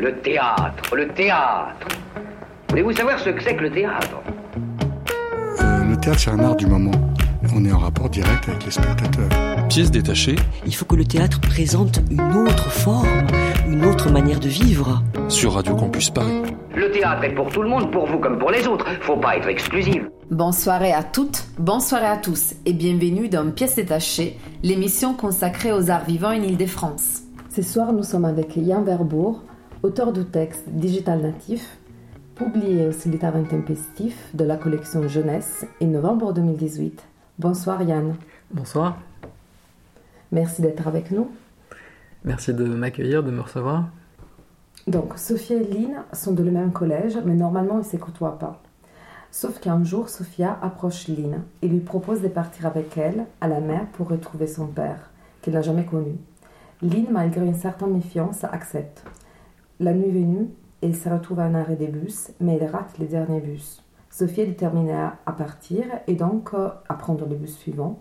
Le théâtre, le théâtre. Voulez-vous savoir ce que c'est que le théâtre? Euh, le théâtre, c'est un art du moment. On est en rapport direct avec les spectateurs. Pièce détachée Il faut que le théâtre présente une autre forme, une autre manière de vivre. sur Radio Campus Paris. Le théâtre est pour tout le monde, pour vous comme pour les autres. Faut pas être exclusive. Bonsoir à toutes, bonsoir à tous et bienvenue dans Pièces détachées, l'émission consacrée aux arts vivants en Ile-de-France. Ce soir, nous sommes avec Yann Verbourg, auteur du texte Digital Natif, publié au Solitaire Intempestif de la collection Jeunesse en novembre 2018. Bonsoir Yann, Bonsoir, merci d'être avec nous. merci de m'accueillir, de me recevoir. Donc, Sophia et Lynn sont de le même collège, mais normalement ils ne se côtoient pas. Sauf qu'un jour, Sophia approche Lynn et lui propose de partir avec elle à la mer pour retrouver son père, qu'elle n'a jamais connu. Lynn, malgré une certaine méfiance, accepte. La nuit venue, elle se retrouve à un arrêt des bus, mais elle rate les derniers bus. Sophia est déterminée à partir et donc euh, à prendre le bus suivant.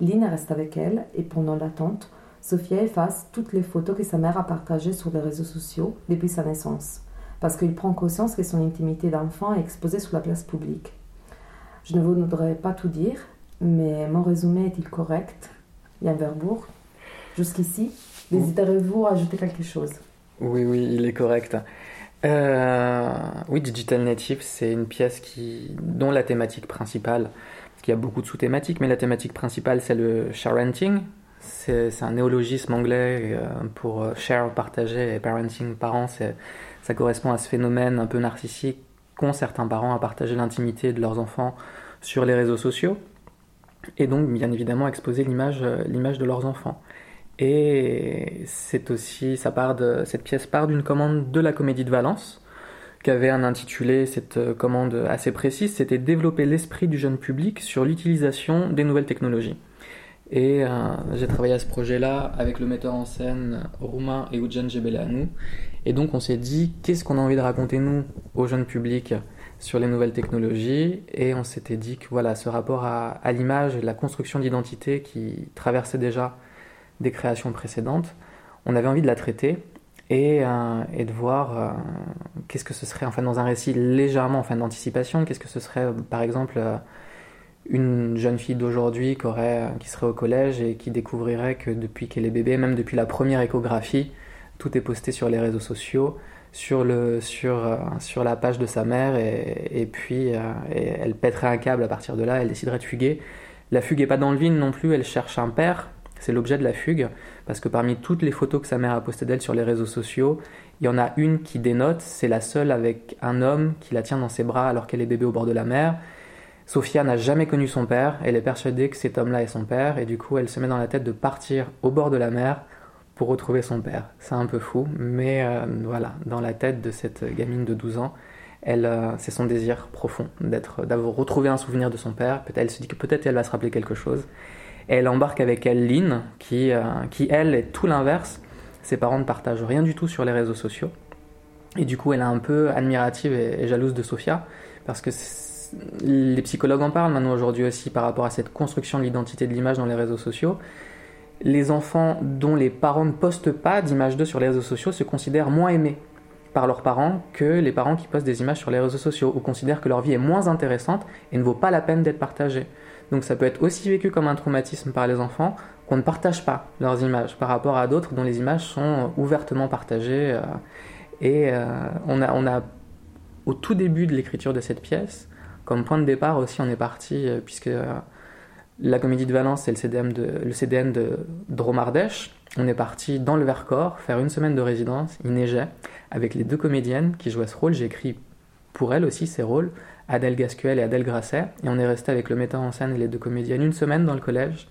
Lynn reste avec elle et pendant l'attente, Sophia efface toutes les photos que sa mère a partagées sur les réseaux sociaux depuis sa naissance, parce qu'il prend conscience que son intimité d'enfant est exposée sur la place publique. Je ne voudrais pas tout dire, mais mon résumé est-il correct? Yann Verbourg? Jusqu'ici, désirez-vous ajouter quelque chose? Oui, oui, il est correct. Euh, oui, Digital Native, c'est une pièce qui, dont la thématique principale, parce qu'il y a beaucoup de sous-thématiques, mais la thématique principale, c'est le sharenting. C'est un néologisme anglais euh, pour euh, share, partager, et parenting, parents, ça correspond à ce phénomène un peu narcissique qu'ont certains parents à partager l'intimité de leurs enfants sur les réseaux sociaux, et donc bien évidemment exposer l'image de leurs enfants. Et c'est aussi, cette pièce part d'une commande de la Comédie de Valence, qui avait un intitulé, cette euh, commande assez précise, c'était développer l'esprit du jeune public sur l'utilisation des nouvelles technologies. Et euh, j'ai travaillé à ce projet-là avec le metteur en scène roumain Eugen Gebeleanu. Et donc on s'est dit, qu'est-ce qu'on a envie de raconter nous, au jeune public, sur les nouvelles technologies? Et on s'était dit que voilà, ce rapport à, à l'image et la construction d'identité qui traversait déjà des créations précédentes, on avait envie de la traiter et, euh, de voir euh, qu'est-ce que ce serait, enfin dans un récit légèrement, enfin d'anticipation, qu'est-ce que ce serait par exemple euh, une jeune fille d'aujourd'hui qui, qui serait au collège et qui découvrirait que depuis qu'elle est bébé, même depuis la première échographie, tout est posté sur les réseaux sociaux, sur, la page de sa mère et, puis elle pèterait un câble à partir de là, elle déciderait de fuguer. La fugue n'est pas dans le vide non plus, elle cherche un père, c'est l'objet de la fugue, parce que parmi toutes les photos que sa mère a postées d'elle sur les réseaux sociaux, il y en a une qui dénote, c'est la seule avec un homme qui la tient dans ses bras alors qu'elle est bébé au bord de la mer. Sophia n'a jamais connu son père, elle est persuadée que cet homme-là est son père, et du coup elle se met dans la tête de partir au bord de la mer pour retrouver son père. C'est un peu fou, mais euh, voilà, dans la tête de cette gamine de 12 ans, elle, euh, c'est son désir profond d'être, d'avoir retrouvé un souvenir de son père. Peut-être, elle se dit que peut-être elle va se rappeler quelque chose. Elle embarque avec elle Lynn, qui, euh, qui elle est tout l'inverse. Ses parents ne partagent rien du tout sur les réseaux sociaux. Et du coup, elle est un peu admirative et, jalouse de Sophia, parce que les psychologues en parlent maintenant aujourd'hui aussi par rapport à cette construction de l'identité de l'image dans les réseaux sociaux. Les enfants dont les parents ne postent pas d'images d'eux sur les réseaux sociaux se considèrent moins aimés par leurs parents que les parents qui postent des images sur les réseaux sociaux ou considèrent que leur vie est moins intéressante et ne vaut pas la peine d'être partagée. Donc ça peut être aussi vécu comme un traumatisme par les enfants qu'on ne partage pas leurs images par rapport à d'autres dont les images sont ouvertement partagées. euh, et euh, on, a, on a, au tout début de l'écriture de cette pièce, comme point de départ aussi, on est parti, euh, puisque euh, la comédie de Valence, c'est le CDM de, le CDN de Dromardèche. On est parti dans le Vercors faire une semaine de résidence. Il neigeait avec les deux comédiennes qui jouaient ce rôle. J'ai écrit pour elles aussi ces rôles, Adèle Gascuel et Adèle Grasset. Et on est resté avec le metteur en scène et les deux comédiennes une semaine dans le collège,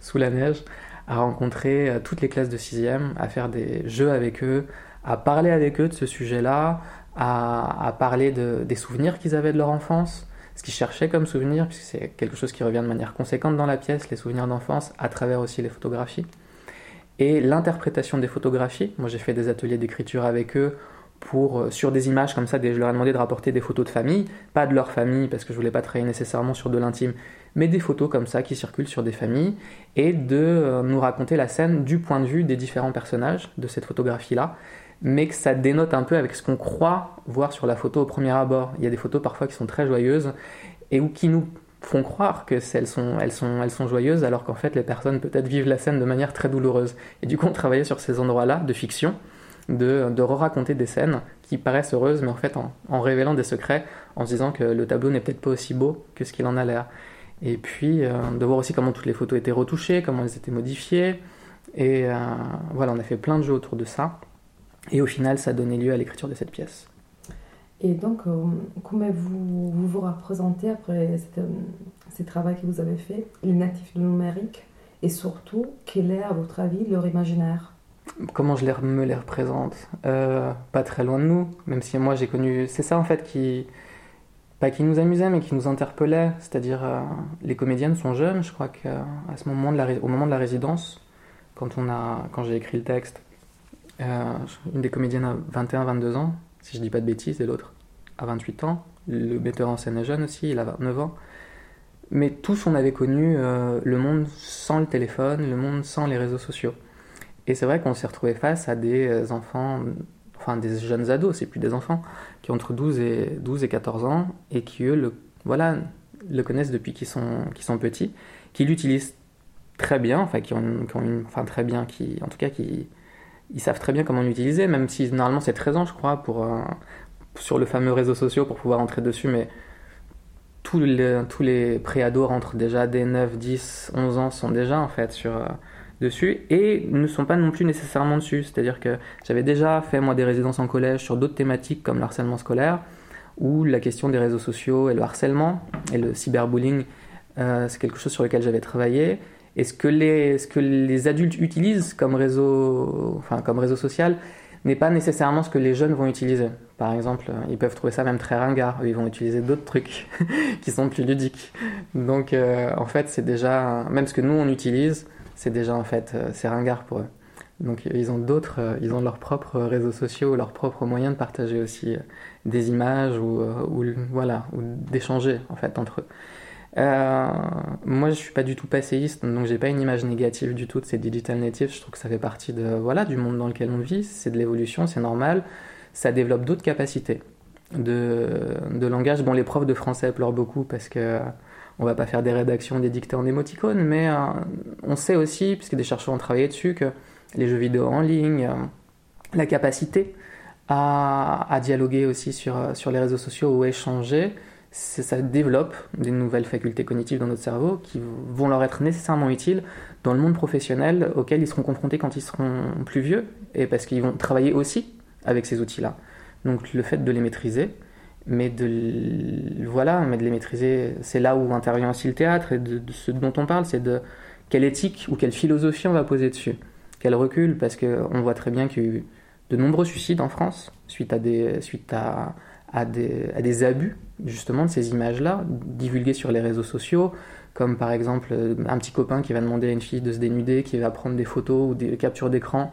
sous la neige, à rencontrer euh, toutes les classes de 6e, à faire des jeux avec eux, à parler avec eux de ce sujet-là, à, parler de, des souvenirs qu'ils avaient de leur enfance, ce qu'ils cherchaient comme souvenirs, puisque c'est quelque chose qui revient de manière conséquente dans la pièce, les souvenirs d'enfance, à travers aussi les photographies. Et l'interprétation des photographies, moi j'ai fait des ateliers d'écriture avec eux pour, euh, sur des images comme ça, je leur ai demandé de rapporter des photos de famille, pas de leur famille parce que je voulais pas travailler nécessairement sur de l'intime, mais des photos comme ça qui circulent sur des familles et de euh, nous raconter la scène du point de vue des différents personnages de cette photographie-là. mais que ça dénote un peu avec ce qu'on croit voir sur la photo au premier abord. Il y a des photos parfois qui sont très joyeuses et ou qui nous font croire que elles sont, elles sont, elles sont joyeuses alors qu'en fait les personnes peut-être vivent la scène de manière très douloureuse. Et du coup on travaillait sur ces endroits-là de fiction, de, re-raconter des scènes qui paraissent heureuses mais en fait en, révélant des secrets, en se disant que le tableau n'est peut-être pas aussi beau que ce qu'il en a l'air. Et puis euh, de voir aussi comment toutes les photos étaient retouchées, comment elles étaient modifiées. Et euh, voilà, on a fait plein de jeux autour de ça. Et au final, ça a donné lieu à l'écriture de cette pièce. Et donc, euh, comment vous, vous vous représentez après ces travaux que vous avez fait, les natifs du numérique Et surtout, quel est, à votre avis, leur imaginaire? Comment je me les représente euh, Pas très loin de nous, même si moi j'ai connu. C'est ça en fait qui. Pas qui nous amusait, mais qui nous interpellait. C'est-à-dire, euh, les comédiennes sont jeunes, je crois qu'à ce moment de la, au moment de la résidence, quand, on a, quand j'ai écrit le texte, euh, une des comédiennes a 21-22 ans, si je dis pas de bêtises, et l'autre a 28 ans. Le metteur en scène est jeune aussi, il a 29 ans. Mais tous, on avait connu le monde sans le téléphone, le monde sans les réseaux sociaux. Et c'est vrai qu'on s'est retrouvé face à des enfants, enfin des jeunes ados, c'est plus des enfants, qui ont entre 12 et, 12 et 14 ans, et qui, eux, le, voilà, le connaissent depuis qu'ils sont, qu'ils sont petits, qui l'utilisent très bien, enfin, qui ont, une, enfin, très bien, qui, en tout cas, qui, ils savent très bien comment l'utiliser, même si normalement c'est 13 ans, je crois, pour, euh, sur le fameux réseau social pour pouvoir entrer dessus, mais tous les, tous les préados rentrent déjà dès 9, 10, 11 ans, sont déjà en fait sur, euh, dessus et ne sont pas non plus nécessairement dessus. C'est-à-dire que j'avais déjà fait moi des résidences en collège sur d'autres thématiques comme le harcèlement scolaire ou la question des réseaux sociaux et le harcèlement et le cyberbullying, euh, c'est quelque chose sur lequel j'avais travaillé. Et ce que les, ce que les adultes utilisent comme réseau, enfin, comme réseau social n'est pas nécessairement ce que les jeunes vont utiliser. Par exemple, ils peuvent trouver ça même très ringard, ils vont utiliser d'autres trucs qui sont plus ludiques. Donc euh, en fait, c'est déjà, même ce que nous on utilise, c'est déjà en fait, euh, c'est ringard pour eux. Donc ils ont d'autres, euh, ils ont leurs propres réseaux sociaux, leurs propres moyens de partager aussi des images ou, voilà, ou d'échanger en fait entre eux. Euh, moi, je suis pas du tout passéiste, donc j'ai pas une image négative du tout de ces digital natives. Je trouve que ça fait partie de voilà du monde dans lequel on vit. C'est de l'évolution, c'est normal. Ça développe d'autres capacités de, langage. Bon, les profs de français pleurent beaucoup parce que on va pas faire des rédactions, des dictées en émoticônes, mais euh, on sait aussi, puisque des chercheurs ont travaillé dessus, que les jeux vidéo en ligne, euh, la capacité à, dialoguer aussi sur, sur les réseaux sociaux ou échanger, ça développe des nouvelles facultés cognitives dans notre cerveau qui vont leur être nécessairement utiles dans le monde professionnel auquel ils seront confrontés quand ils seront plus vieux, et parce qu'ils vont travailler aussi avec ces outils-là. Donc le fait de les maîtriser, mais de voilà, mais de les maîtriser, c'est là où intervient aussi le théâtre et de, ce dont on parle, c'est de quelle éthique ou quelle philosophie on va poser dessus, quel recul, parce que on voit très bien qu'il y a eu de nombreux suicides en France suite à des suite à à des, à des abus justement de ces images-là, divulguées sur les réseaux sociaux, comme par exemple un petit copain qui va demander à une fille de se dénuder, qui va prendre des photos ou des captures d'écran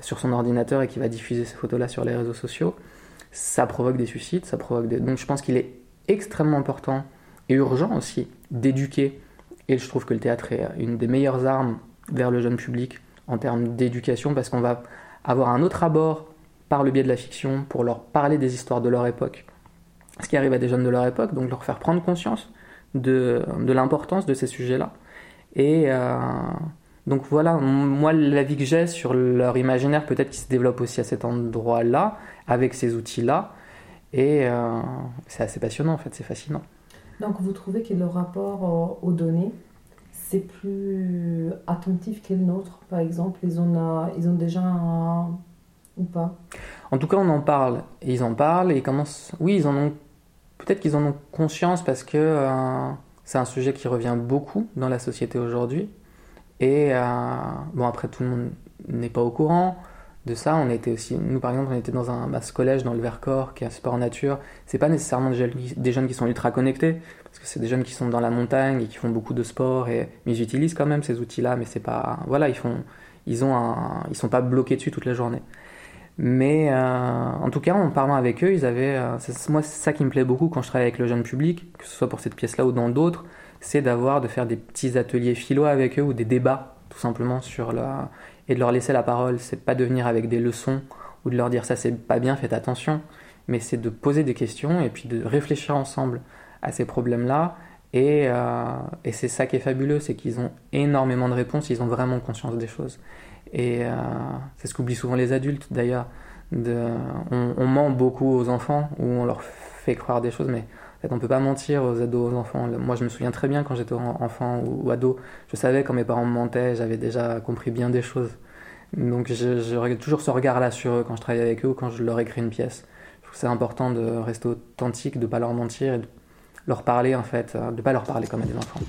sur son ordinateur et qui va diffuser ces photos-là sur les réseaux sociaux. Ça provoque des suicides, ça provoque des... Donc je pense qu'il est extrêmement important et urgent aussi d'éduquer, et je trouve que le théâtre est une des meilleures armes vers le jeune public en termes d'éducation, parce qu'on va avoir un autre abord par le biais de la fiction pour leur parler des histoires de leur époque, ce qui arrive à des jeunes de leur époque, donc leur faire prendre conscience de, l'importance de ces sujets-là. Et euh, donc voilà, moi l'avis que j'ai sur leur imaginaire, peut-être qu'il se développe aussi à cet endroit-là, avec ces outils-là, et euh, c'est assez passionnant en fait, c'est fascinant. Donc vous trouvez que le rapport aux données, c'est plus attentif que le nôtre, par exemple Ils ont, ils ont déjà un ou pas? En tout cas, on en parle. Ils en parlent et ils commencent. Oui, ils en ont. Peut-être qu'ils en ont conscience parce que euh, c'est un sujet qui revient beaucoup dans la société aujourd'hui. Et euh, bon, après, tout le monde n'est pas au courant de ça. On était aussi, nous par exemple, on était dans un masse collège dans le Vercors, qui est un sport nature. C'est pas nécessairement des jeunes, des jeunes, qui sont ultra connectés, parce que c'est des jeunes qui sont dans la montagne et qui font beaucoup de sport. Et mais ils utilisent quand même ces outils-là, mais c'est pas, voilà, ils font, ils ont un, ils sont pas bloqués dessus toute la journée. Mais euh, en tout cas, en parlant avec eux, ils avaient. Euh, moi, c'est ça qui me plaît beaucoup quand je travaille avec le jeune public, que ce soit pour cette pièce-là ou dans d'autres, c'est d'avoir, de faire des petits ateliers philo avec eux ou des débats, tout simplement, sur la. Et de leur laisser la parole. C'est pas de venir avec des leçons ou de leur dire ça c'est pas bien, faites attention, mais c'est de poser des questions et puis de réfléchir ensemble à ces problèmes-là. Et, euh, et c'est ça qui est fabuleux, c'est qu'ils ont énormément de réponses, ils ont vraiment conscience des choses. Et euh, c'est ce qu'oublient souvent les adultes d'ailleurs. On, on, ment beaucoup aux enfants ou on leur fait croire des choses, mais en fait, on peut pas mentir aux ados, aux enfants. Moi, je me souviens très bien quand j'étais enfant ou, ou, ado, je savais quand mes parents me mentaient, j'avais déjà compris bien des choses. Donc j'aurais toujours ce regard-là sur eux quand je travaille avec eux ou quand je leur écris une pièce. Je trouve que c'est important de rester authentique, de pas leur mentir et de leur parler en fait, de ne pas leur parler comme à des enfants.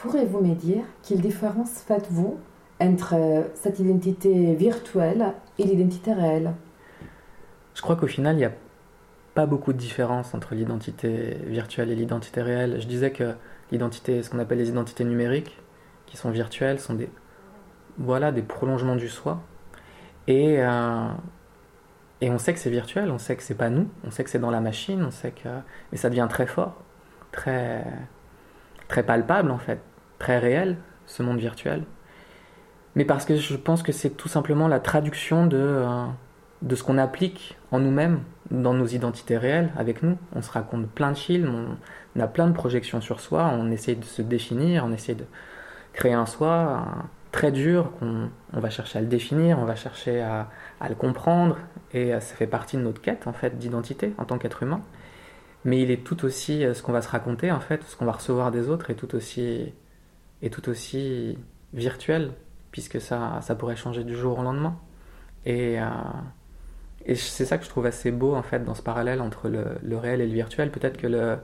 Pourriez-vous me dire quelle différence faites-vous entre cette identité virtuelle et l'identité réelle? Je crois qu'au final, il n'y a pas beaucoup de différence entre l'identité virtuelle et l'identité réelle. Je disais que l'identité, ce qu'on appelle les identités numériques, qui sont virtuelles, sont des, voilà, des prolongements du soi. Et, euh, et on sait que c'est virtuel, on sait que c'est pas nous, on sait que c'est dans la machine, on sait que. Mais ça devient très fort, très, très palpable en fait très réel, ce monde virtuel, mais parce que je pense que c'est tout simplement la traduction de, euh, de ce qu'on applique en nous-mêmes, dans nos identités réelles, avec nous. On se raconte plein de films, on, a plein de projections sur soi, on essaie de se définir, on essaie de créer un soi très dur, qu'on on va chercher à le définir, on va chercher à, à le comprendre, et euh, ça fait partie de notre quête en fait d'identité en tant qu'être humain. Mais il est tout aussi euh, ce qu'on va se raconter en fait, ce qu'on va recevoir des autres est tout aussi est tout aussi virtuel, puisque ça, ça pourrait changer du jour au lendemain. Et, euh, et c'est ça que je trouve assez beau, en fait, dans ce parallèle entre le, réel et le virtuel. Peut-être que le,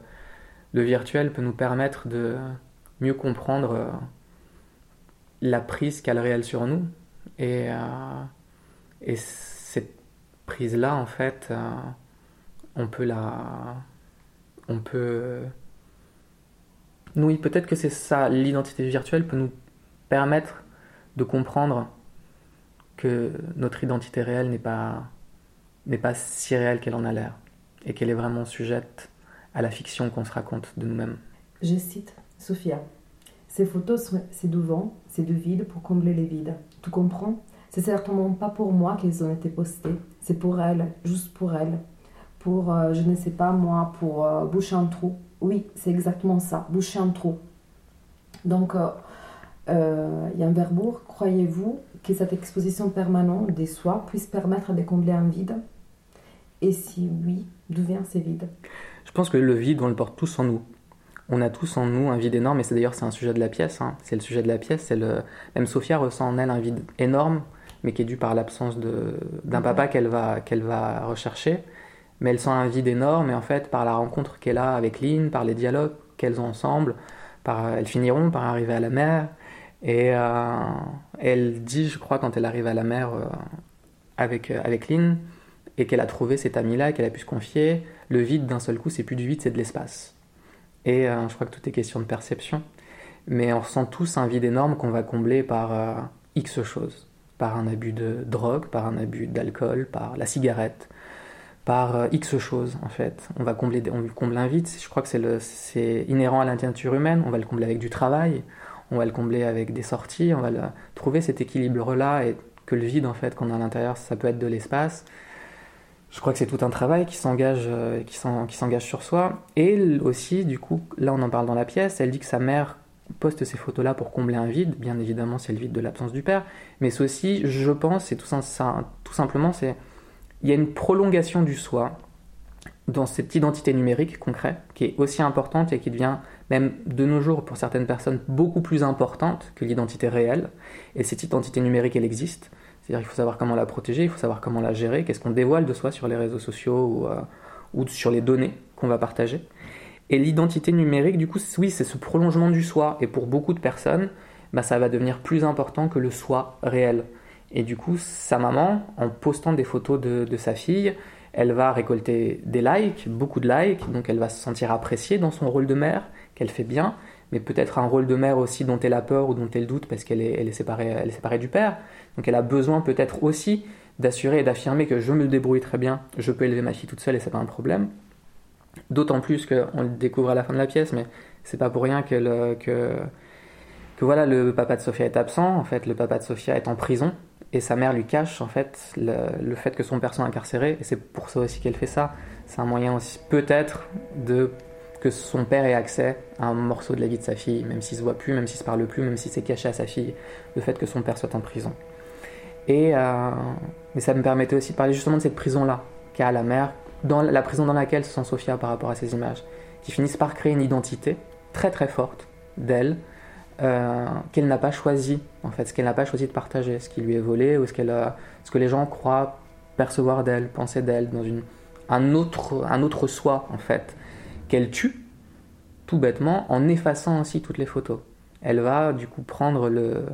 le, virtuel peut nous permettre de mieux comprendre euh, la prise qu'a le réel sur nous. Et, et cette prise-là, en fait, on peut la... On peut oui, peut-être que c'est ça, l'identité virtuelle peut nous permettre de comprendre que notre identité réelle n'est pas, n'est pas si réelle qu'elle en a l'air, et qu'elle est vraiment sujette à la fiction qu'on se raconte de nous-mêmes. Je cite Sophia. Ces photos, c'est du vent, c'est du vide pour combler les vides. Tu comprends? C'est certainement pas pour moi qu'elles ont été postées. C'est pour elle, juste pour elle. Pour, euh, je ne sais pas moi, pour euh, boucher un trou. Oui, c'est exactement ça, boucher un trou. Donc, euh, euh, il y a un verbourg. Croyez-vous que cette exposition permanente des soi puisse permettre de combler un vide? Et si oui, d'où vient ce vide? Je pense que le vide, on le porte tous en nous. On a tous en nous un vide énorme, et c'est d'ailleurs c'est un sujet de la pièce. hein. C'est le sujet de la pièce. C'est le même Sophia ressent en elle un vide énorme, mais qui est dû par l'absence de d'un papa qu'elle va qu'elle va rechercher. Mais elle sent un vide énorme, et en fait par la rencontre qu'elle a avec Lynn, par les dialogues qu'elles ont ensemble, par elles finiront par arriver à la mer. Et euh, elle dit, je crois, quand elle arrive à la mer euh, avec euh, avec Lynn, et qu'elle a trouvé cet ami-là, qu'elle a pu se confier, le vide d'un seul coup, c'est plus du vide, c'est de l'espace. Et je crois que tout est question de perception. Mais on ressent tous un vide énorme qu'on va combler par X choses. Par un abus de drogue, par un abus d'alcool, par la cigarette, par euh, X choses en fait. On va combler, on comble un vide. Je crois que c'est inhérent à la nature humaine. On va le combler avec du travail, on va le combler avec des sorties, on va trouver cet équilibre-là et que le vide en fait qu'on a à l'intérieur, ça peut être de l'espace. Je crois que c'est tout un travail qui s'engage, euh, qui s'en- qui s'engage sur soi. Et aussi, du coup, là on en parle dans la pièce, elle dit que sa mère poste ces photos-là pour combler un vide. Bien évidemment, c'est le vide de l'absence du père. Mais c'est aussi, je pense, c'est tout, tout simplement, c'est il y a une prolongation du soi dans cette identité numérique concrète qui est aussi importante et qui devient même de nos jours pour certaines personnes beaucoup plus importante que l'identité réelle. Et cette identité numérique, elle existe. C'est-à-dire qu'il faut savoir comment la protéger, il faut savoir comment la gérer, qu'est-ce qu'on dévoile de soi sur les réseaux sociaux ou, euh, sur les données qu'on va partager. Et l'identité numérique, du coup, oui, c'est ce prolongement du soi. Et pour beaucoup de personnes, bah, ça va devenir plus important que le soi réel. Et du coup, sa maman, en postant des photos de, sa fille, elle va récolter des likes, beaucoup de likes, donc elle va se sentir appréciée dans son rôle de mère, qu'elle fait bien, mais peut-être un rôle de mère aussi dont elle a peur ou dont elle doute parce qu'elle est, séparée, elle est séparée du père. Donc elle a besoin peut-être aussi d'assurer et d'affirmer que je me débrouille très bien, je peux élever ma fille toute seule et c'est pas un problème. D'autant plus qu'on le découvre à la fin de la pièce, mais c'est pas pour rien que, le, que, que voilà, le papa de Sophia est absent. En fait, le papa de Sophia est en prison et sa mère lui cache en fait le, le fait que son père soit incarcéré. Et c'est pour ça aussi qu'elle fait ça. C'est un moyen aussi peut-être de que son père ait accès à un morceau de la vie de sa fille, même s'il se voit plus, même s'il se parle plus, même si c'est caché à sa fille, le fait que son père soit en prison. Et euh, ça me permettait aussi de parler justement de cette prison-là qu'a la mère, dans la prison dans laquelle se sent Sophia par rapport à ces images, qui finissent par créer une identité très très forte d'elle, euh, qu'elle n'a pas choisi, en fait, ce qu'elle n'a pas choisi de partager, ce qui lui est volé ou ce, que les gens croient percevoir d'elle, penser d'elle, dans une, un, autre, soi, en fait, qu'elle tue, tout bêtement, en effaçant ainsi toutes les photos. Elle va du coup prendre le,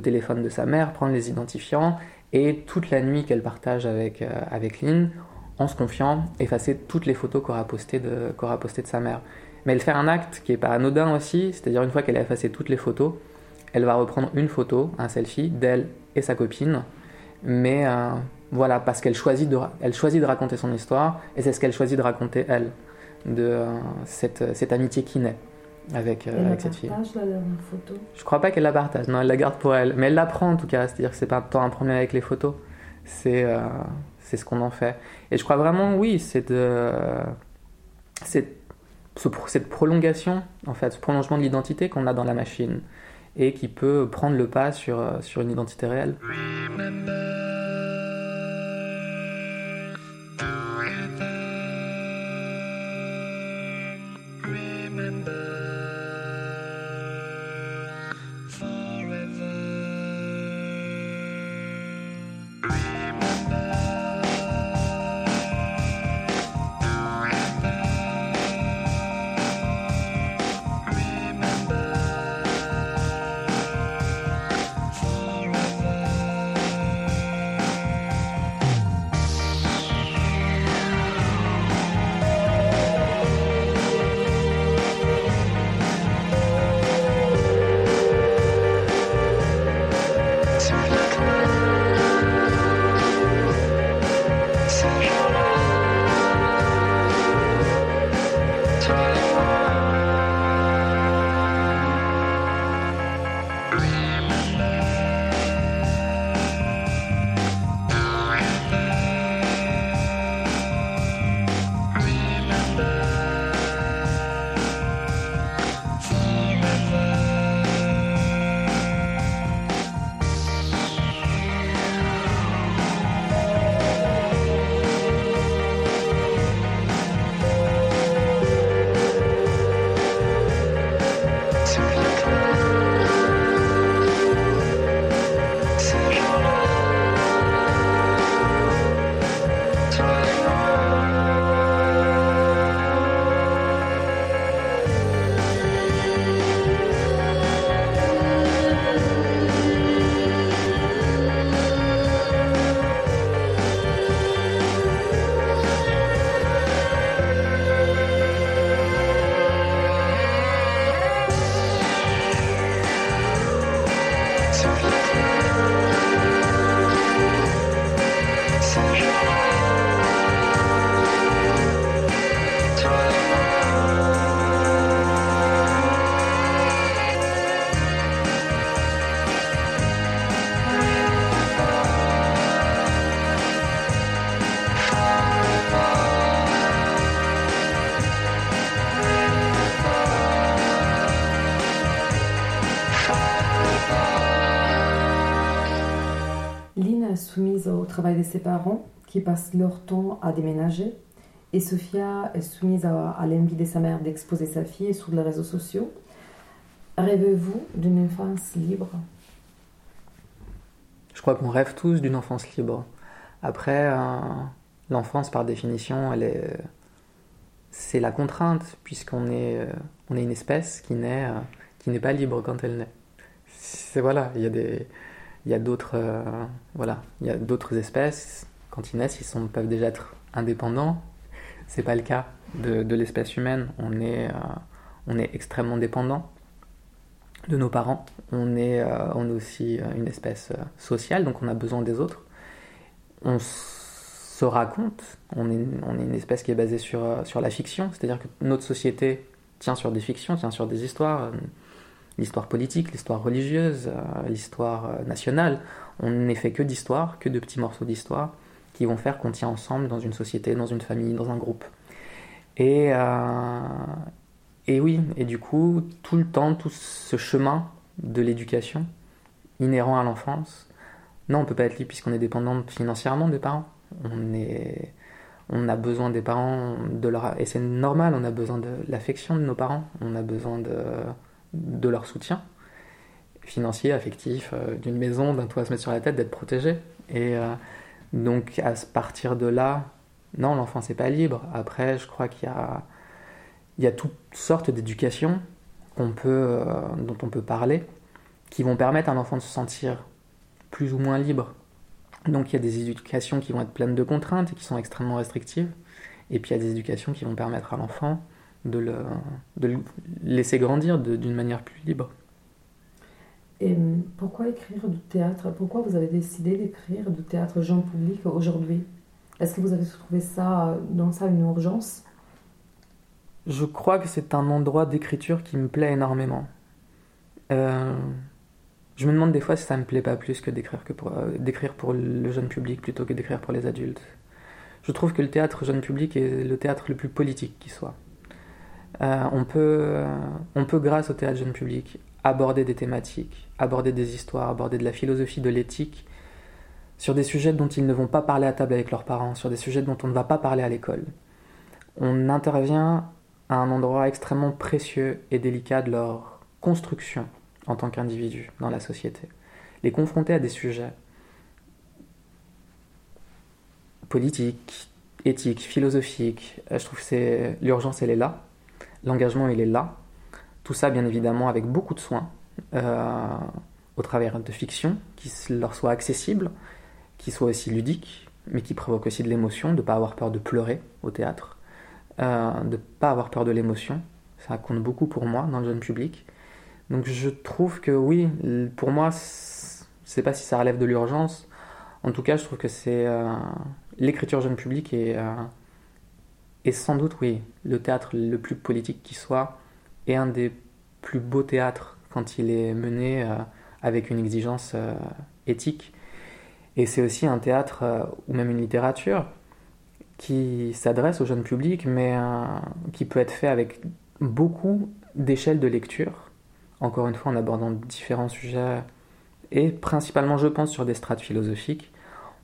téléphone de sa mère, prendre les identifiants, et toute la nuit qu'elle partage avec, euh, avec Lynn, en se confiant, effacer toutes les photos qu'aura postées de sa mère. Mais elle fait un acte qui est pas anodin aussi, c'est-à-dire une fois qu'elle a effacé toutes les photos, elle va reprendre une photo, un selfie d'elle et sa copine, mais euh, voilà, parce qu'elle choisit, de, elle choisit de raconter son histoire, et c'est ce qu'elle choisit de raconter elle, de euh, cette, cette amitié qui naît avec, euh, Elle avec cette fille. partage la dernière photo? Je crois pas qu'elle la partage, non, elle la garde pour elle. Mais elle la prend en tout cas, c'est-à-dire que c'est pas tant un problème avec les photos, c'est euh, c'est ce qu'on en fait. Et je crois vraiment, oui, c'est de. c'est ce- cette prolongation, en fait, ce prolongement de l'identité qu'on a dans la machine et qui peut prendre le pas sur, euh, sur une identité réelle. Travail de ses parents, qui passent leur temps à déménager. Et Sophia est soumise à, l'envie de sa mère d'exposer sa fille sur les réseaux sociaux. Rêvez-vous d'une enfance libre? Je crois qu'on rêve tous d'une enfance libre. Après, euh, l'enfance, par définition, elle est, c'est la contrainte, puisqu'on est, euh, on est une espèce qui n'est, euh, qui n'est pas libre quand elle naît. C'est voilà, il y a des, il y a d'autres euh, voilà, il y a d'autres espèces. Quand ils naissent, ils peuvent déjà être indépendants. C'est pas le cas de, de l'espèce humaine. On est, euh, on est extrêmement dépendant de nos parents. On est, euh, on est aussi une espèce sociale, donc on a besoin des autres. On se raconte. On est, on est une espèce qui est basée sur, sur la fiction, c'est-à-dire que notre société tient sur des fictions, tient sur des histoires l'histoire politique, l'histoire religieuse, euh, l'histoire euh, nationale. On n'est fait que d'histoire, que de petits morceaux d'histoire qui vont faire qu'on tient ensemble dans une société, dans une famille, dans un groupe. Et, euh, et oui, et du coup, tout le temps, tout ce chemin de l'éducation inhérent à l'enfance, non, on peut pas être libre puisqu'on est dépendant financièrement des parents. On, est, on a besoin des parents, de leur, et c'est normal, on a besoin de l'affection de nos parents, on a besoin de, de leur soutien financier, affectif, euh, d'une maison, d'un toit à se mettre sur la tête, d'être protégé. Et euh, donc à partir de là, non, l'enfant c'est pas libre. Après, je crois qu'il y a, il y a toutes sortes d'éducations qu'on peut, euh, dont on peut parler, qui vont permettre à un enfant de se sentir plus ou moins libre. Donc il y a des éducations qui vont être pleines de contraintes et qui sont extrêmement restrictives. Et puis il y a des éducations qui vont permettre à l'enfant de le, de le laisser grandir d'une manière plus libre. Et pourquoi écrire du théâtre? Pourquoi vous avez décidé d'écrire du théâtre jean public aujourd'hui? Est-ce que vous avez trouvé ça, dans ça une urgence? Je crois que c'est un endroit d'écriture qui me plaît énormément. Euh, je me demande des fois si ça me plaît pas plus que d'écrire que pour euh, d'écrire pour le jeune public plutôt que d'écrire pour les adultes. Je trouve que le théâtre jeune public est le théâtre le plus politique qui soit. Euh, on, peut, euh, on peut, grâce au théâtre jeune public, aborder des thématiques, aborder des histoires, aborder de la philosophie, de l'éthique, sur des sujets dont ils ne vont pas parler à table avec leurs parents, sur des sujets dont on ne va pas parler à l'école. On intervient à un endroit extrêmement précieux et délicat de leur construction en tant qu'individu dans la société. Les confronter à des sujets politiques, éthiques, philosophiques, euh, je trouve que l'urgence, elle est là. L'engagement, il est là. Tout ça, bien évidemment, avec beaucoup de soin, euh, au travers de fiction qui leur soit accessible, qui soit aussi ludique, mais qui provoque aussi de l'émotion, de ne pas avoir peur de pleurer au théâtre, euh, de ne pas avoir peur de l'émotion. Ça compte beaucoup pour moi dans le jeune public. Donc je trouve que oui, pour moi, je ne sais pas si ça relève de l'urgence. En tout cas, je trouve que c'est euh, l'écriture jeune public et et sans doute, oui, le théâtre le plus politique qui soit est un des plus beaux théâtres quand il est mené euh, avec une exigence euh, éthique. Et c'est aussi un théâtre, euh, ou même une littérature, qui s'adresse au jeune public, mais qui peut être fait avec beaucoup d'échelles de lecture. Encore une fois, en abordant différents sujets, et principalement, je pense, sur des strates philosophiques.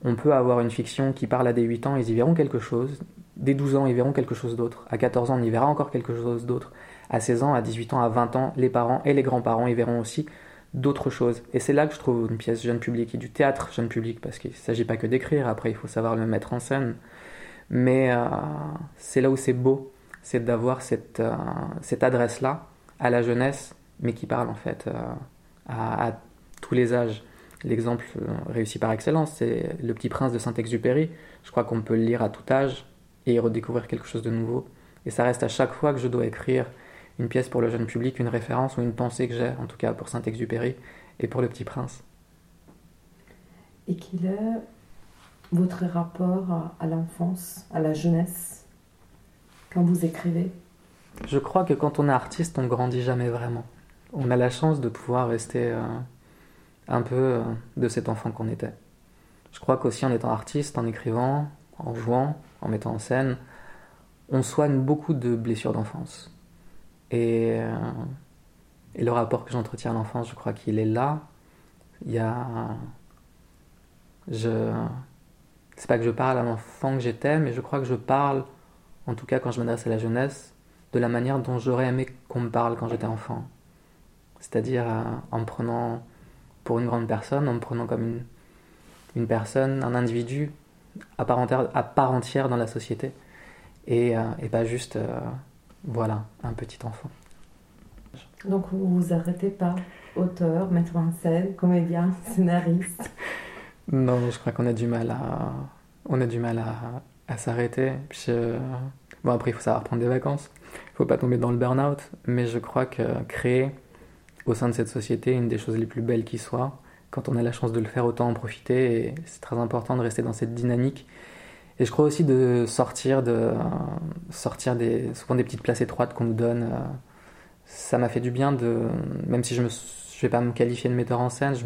On peut avoir une fiction qui parle à des 8 ans, ils y verront quelque chose, Dès 12 ans, ils verront quelque chose d'autre. À 14 ans, on y verra encore quelque chose d'autre. À 16 ans, à 18 ans, à 20 ans, les parents et les grands-parents y verront aussi d'autres choses. Et c'est là que je trouve une pièce jeune public et du théâtre jeune public, parce qu'il ne s'agit pas que d'écrire, après il faut savoir le mettre en scène. Mais euh, c'est là où c'est beau, c'est d'avoir cette, euh, cette adresse-là à la jeunesse, mais qui parle en fait euh, à, à, tous les âges. L'exemple réussi par excellence, c'est Le Petit Prince de Saint-Exupéry. Je crois qu'on peut le lire à tout âge, et redécouvrir quelque chose de nouveau. Et ça reste à chaque fois que je dois écrire une pièce pour le jeune public, une référence ou une pensée que j'ai, en tout cas pour Saint-Exupéry et pour Le Petit Prince. Et quel est votre rapport à, l'enfance, à la jeunesse, quand vous écrivez? Je crois que quand on est artiste, on grandit jamais vraiment. On a la chance de pouvoir rester euh, un peu euh, de cet enfant qu'on était. Je crois qu'aussi en étant artiste, en écrivant, en jouant, en mettant en scène, on soigne beaucoup de blessures d'enfance. Et, euh, et le rapport que j'entretiens à l'enfance, je crois qu'il est là. Il y a. Je. C'est pas que je parle à l'enfant que j'étais, mais je crois que je parle, en tout cas quand je m'adresse à la jeunesse, de la manière dont j'aurais aimé qu'on me parle quand j'étais enfant. C'est-à-dire euh, en me prenant pour une grande personne, en me prenant comme une, une personne, un individu à part entière, à part entière dans la société. Et, euh, et pas juste, euh, voilà, un petit enfant. Donc vous vous arrêtez pas auteur, metteur en scène, comédien, scénariste Non, je crois qu'on a du mal à, on a du mal à, à s'arrêter. Puis, euh, Bon, après, il faut savoir prendre des vacances. Il faut pas tomber dans le burn-out. Mais je crois que créer au sein de cette société une des choses les plus belles qui soit, quand on a la chance de le faire, autant en profiter. Et c'est très important de rester dans cette dynamique. Et je crois aussi de sortir, de, sortir des, souvent des petites places étroites qu'on nous donne. Ça m'a fait du bien de, même si je ne vais pas me qualifier de metteur en scène, je,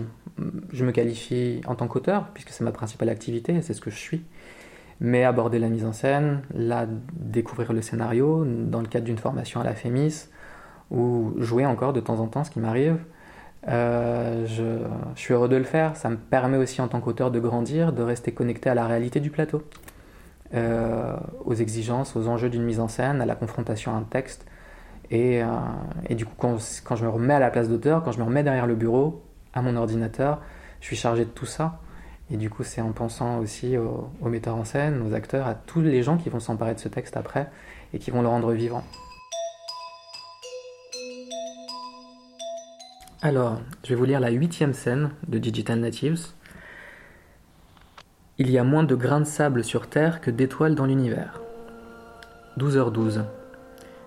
je me qualifie en tant qu'auteur, puisque c'est ma principale activité, c'est ce que je suis mais aborder la mise en scène, là découvrir le scénario dans le cadre d'une formation à la FEMIS ou jouer encore de temps en temps, ce qui m'arrive. Euh, je, suis heureux de le faire. Ça me permet aussi en tant qu'auteur de grandir, de rester connecté à la réalité du plateau, euh, aux exigences, aux enjeux d'une mise en scène, à la confrontation à un texte. Et, euh, du coup, quand, quand, je me remets à la place d'auteur, quand je me remets derrière le bureau, à mon ordinateur, je suis chargé de tout ça. Et du coup, c'est en pensant aussi aux, aux, metteurs en scène, aux acteurs, à tous les gens qui vont s'emparer de ce texte après et qui vont le rendre vivant. Alors, je vais vous lire la huitième scène de Digital Natives. Il y a moins de grains de sable sur Terre que d'étoiles dans l'univers. 12h12.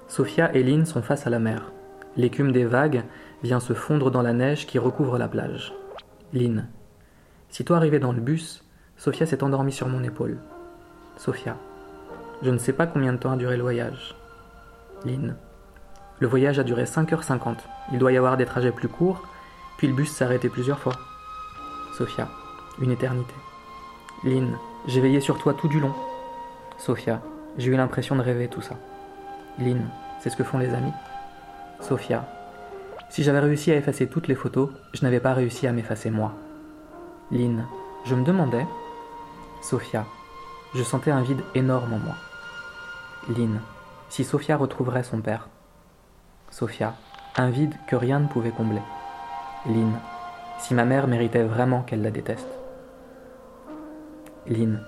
Sophia et Lynn sont face à la mer. L'écume des vagues vient se fondre dans la neige qui recouvre la plage. Lynn. Sitôt arrivée dans le bus, Sophia s'est endormie sur mon épaule. Sophia. Je ne sais pas combien de temps a duré le voyage. Lynn. Le voyage a duré 5h50. Il doit y avoir des trajets plus courts, puis le bus arrêté plusieurs fois. Sophia. Une éternité. Lynn. J'ai veillé sur toi tout du long. Sophia. J'ai eu l'impression de rêver tout ça. Lynn. C'est ce que font les amis. Sophia. Si j'avais réussi à effacer toutes les photos, je n'avais pas réussi à m'effacer moi. Lynn. Je me demandais. Sophia. Je sentais un vide énorme en moi. Lynn. Si Sophia retrouverait son père. Sophia. Un vide que rien ne pouvait combler. Lynn. Si ma mère méritait vraiment qu'elle la déteste. Lynn.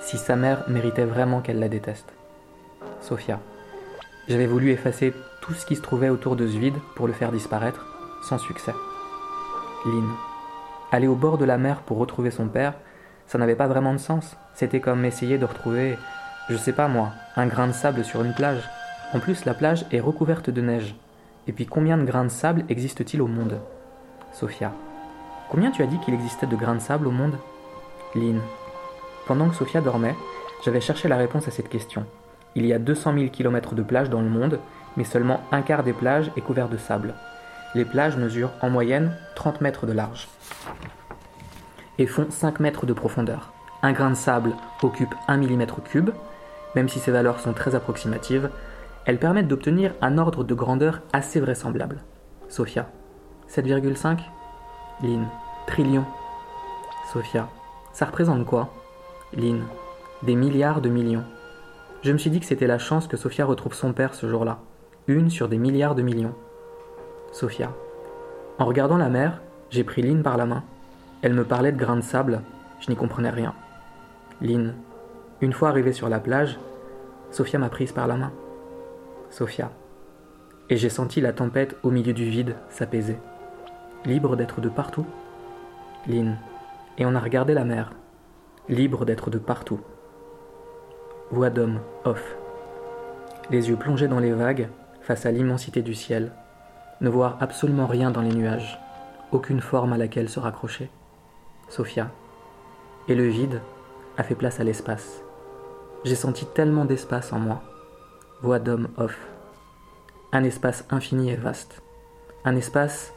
Si sa mère méritait vraiment qu'elle la déteste. Sophia. J'avais voulu effacer tout ce qui se trouvait autour de ce vide pour le faire disparaître, sans succès. Lynn. Aller au bord de la mer pour retrouver son père, ça n'avait pas vraiment de sens. C'était comme essayer de retrouver, je sais pas moi, un grain de sable sur une plage. En plus, la plage est recouverte de neige. Et puis combien de grains de sable existe-t-il au monde? Sophia. Combien tu as dit qu'il existait de grains de sable au monde? Lynn. Pendant que Sophia dormait, j'avais cherché la réponse à cette question. Il y a 200 000 km de plages dans le monde, mais seulement un quart des plages est couvert de sable. Les plages mesurent en moyenne 30 mètres de large et font 5 mètres de profondeur. Un grain de sable occupe 1 mm cube, même si ces valeurs sont très approximatives, elles permettent d'obtenir un ordre de grandeur assez vraisemblable. Sophia. 7,5 Lynn. Trillion. Sophia. Ça représente quoi? Lynn. Des milliards de millions. Je me suis dit que c'était la chance que Sophia retrouve son père ce jour-là. Une sur des milliards de millions. Sophia. En regardant la mer, j'ai pris Lynn par la main. Elle me parlait de grains de sable, je n'y comprenais rien. Lynn. Une fois arrivée sur la plage, Sophia m'a prise par la main. Sophia. Et j'ai senti la tempête au milieu du vide s'apaiser. Libre d'être de partout. Lynn. Et on a regardé la mer. Libre d'être de partout. Voix d'homme, off. Les yeux plongés dans les vagues, face à l'immensité du ciel, ne voir absolument rien dans les nuages, aucune forme à laquelle se raccrocher. Sophia. et le vide a fait place à l'espace. J'ai senti tellement d'espace en moi. Voix d'homme off. Un espace infini et vaste. Un espace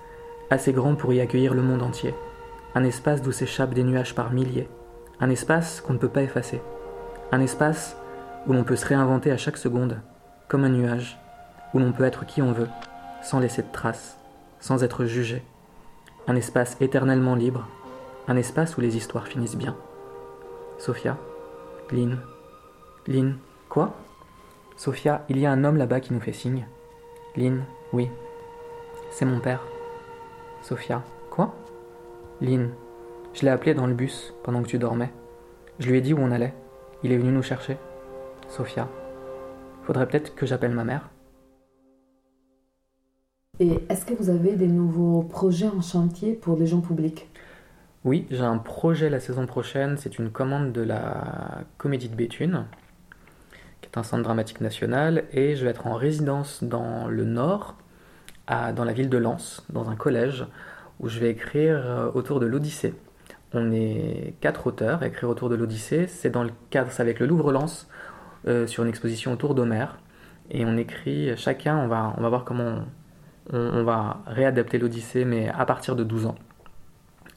assez grand pour y accueillir le monde entier. Un espace d'où s'échappent des nuages par milliers. Un espace qu'on ne peut pas effacer. Un espace où l'on peut se réinventer à chaque seconde, comme un nuage, où l'on peut être qui on veut, sans laisser de traces, sans être jugé. Un espace éternellement libre, un espace où les histoires finissent bien. Sophia, Lynn, Lynn, quoi? Sophia, il y a un homme là-bas qui nous fait signe. Lynn, oui. C'est mon père. Sophia, quoi? Lynn, je l'ai appelé dans le bus pendant que tu dormais. Je lui ai dit où on allait. Il est venu nous chercher. Sophia, faudrait peut-être que j'appelle ma mère. Et est-ce que vous avez des nouveaux projets en chantier pour les gens publics? Oui, j'ai un projet la saison prochaine. C'est une commande de la Comédie de Béthune, qui est un centre dramatique national. Et je vais être en résidence dans le Nord, dans la ville de Lens, dans un collège, où je vais écrire euh, autour de l'Odyssée. On est quatre auteurs à écrire autour de l'Odyssée. C'est dans le cadre, avec le Louvre-Lens, euh, sur une exposition autour d'Homère. Et on écrit chacun, on va, on va voir comment on, va réadapter l'Odyssée, mais à partir de 12 ans.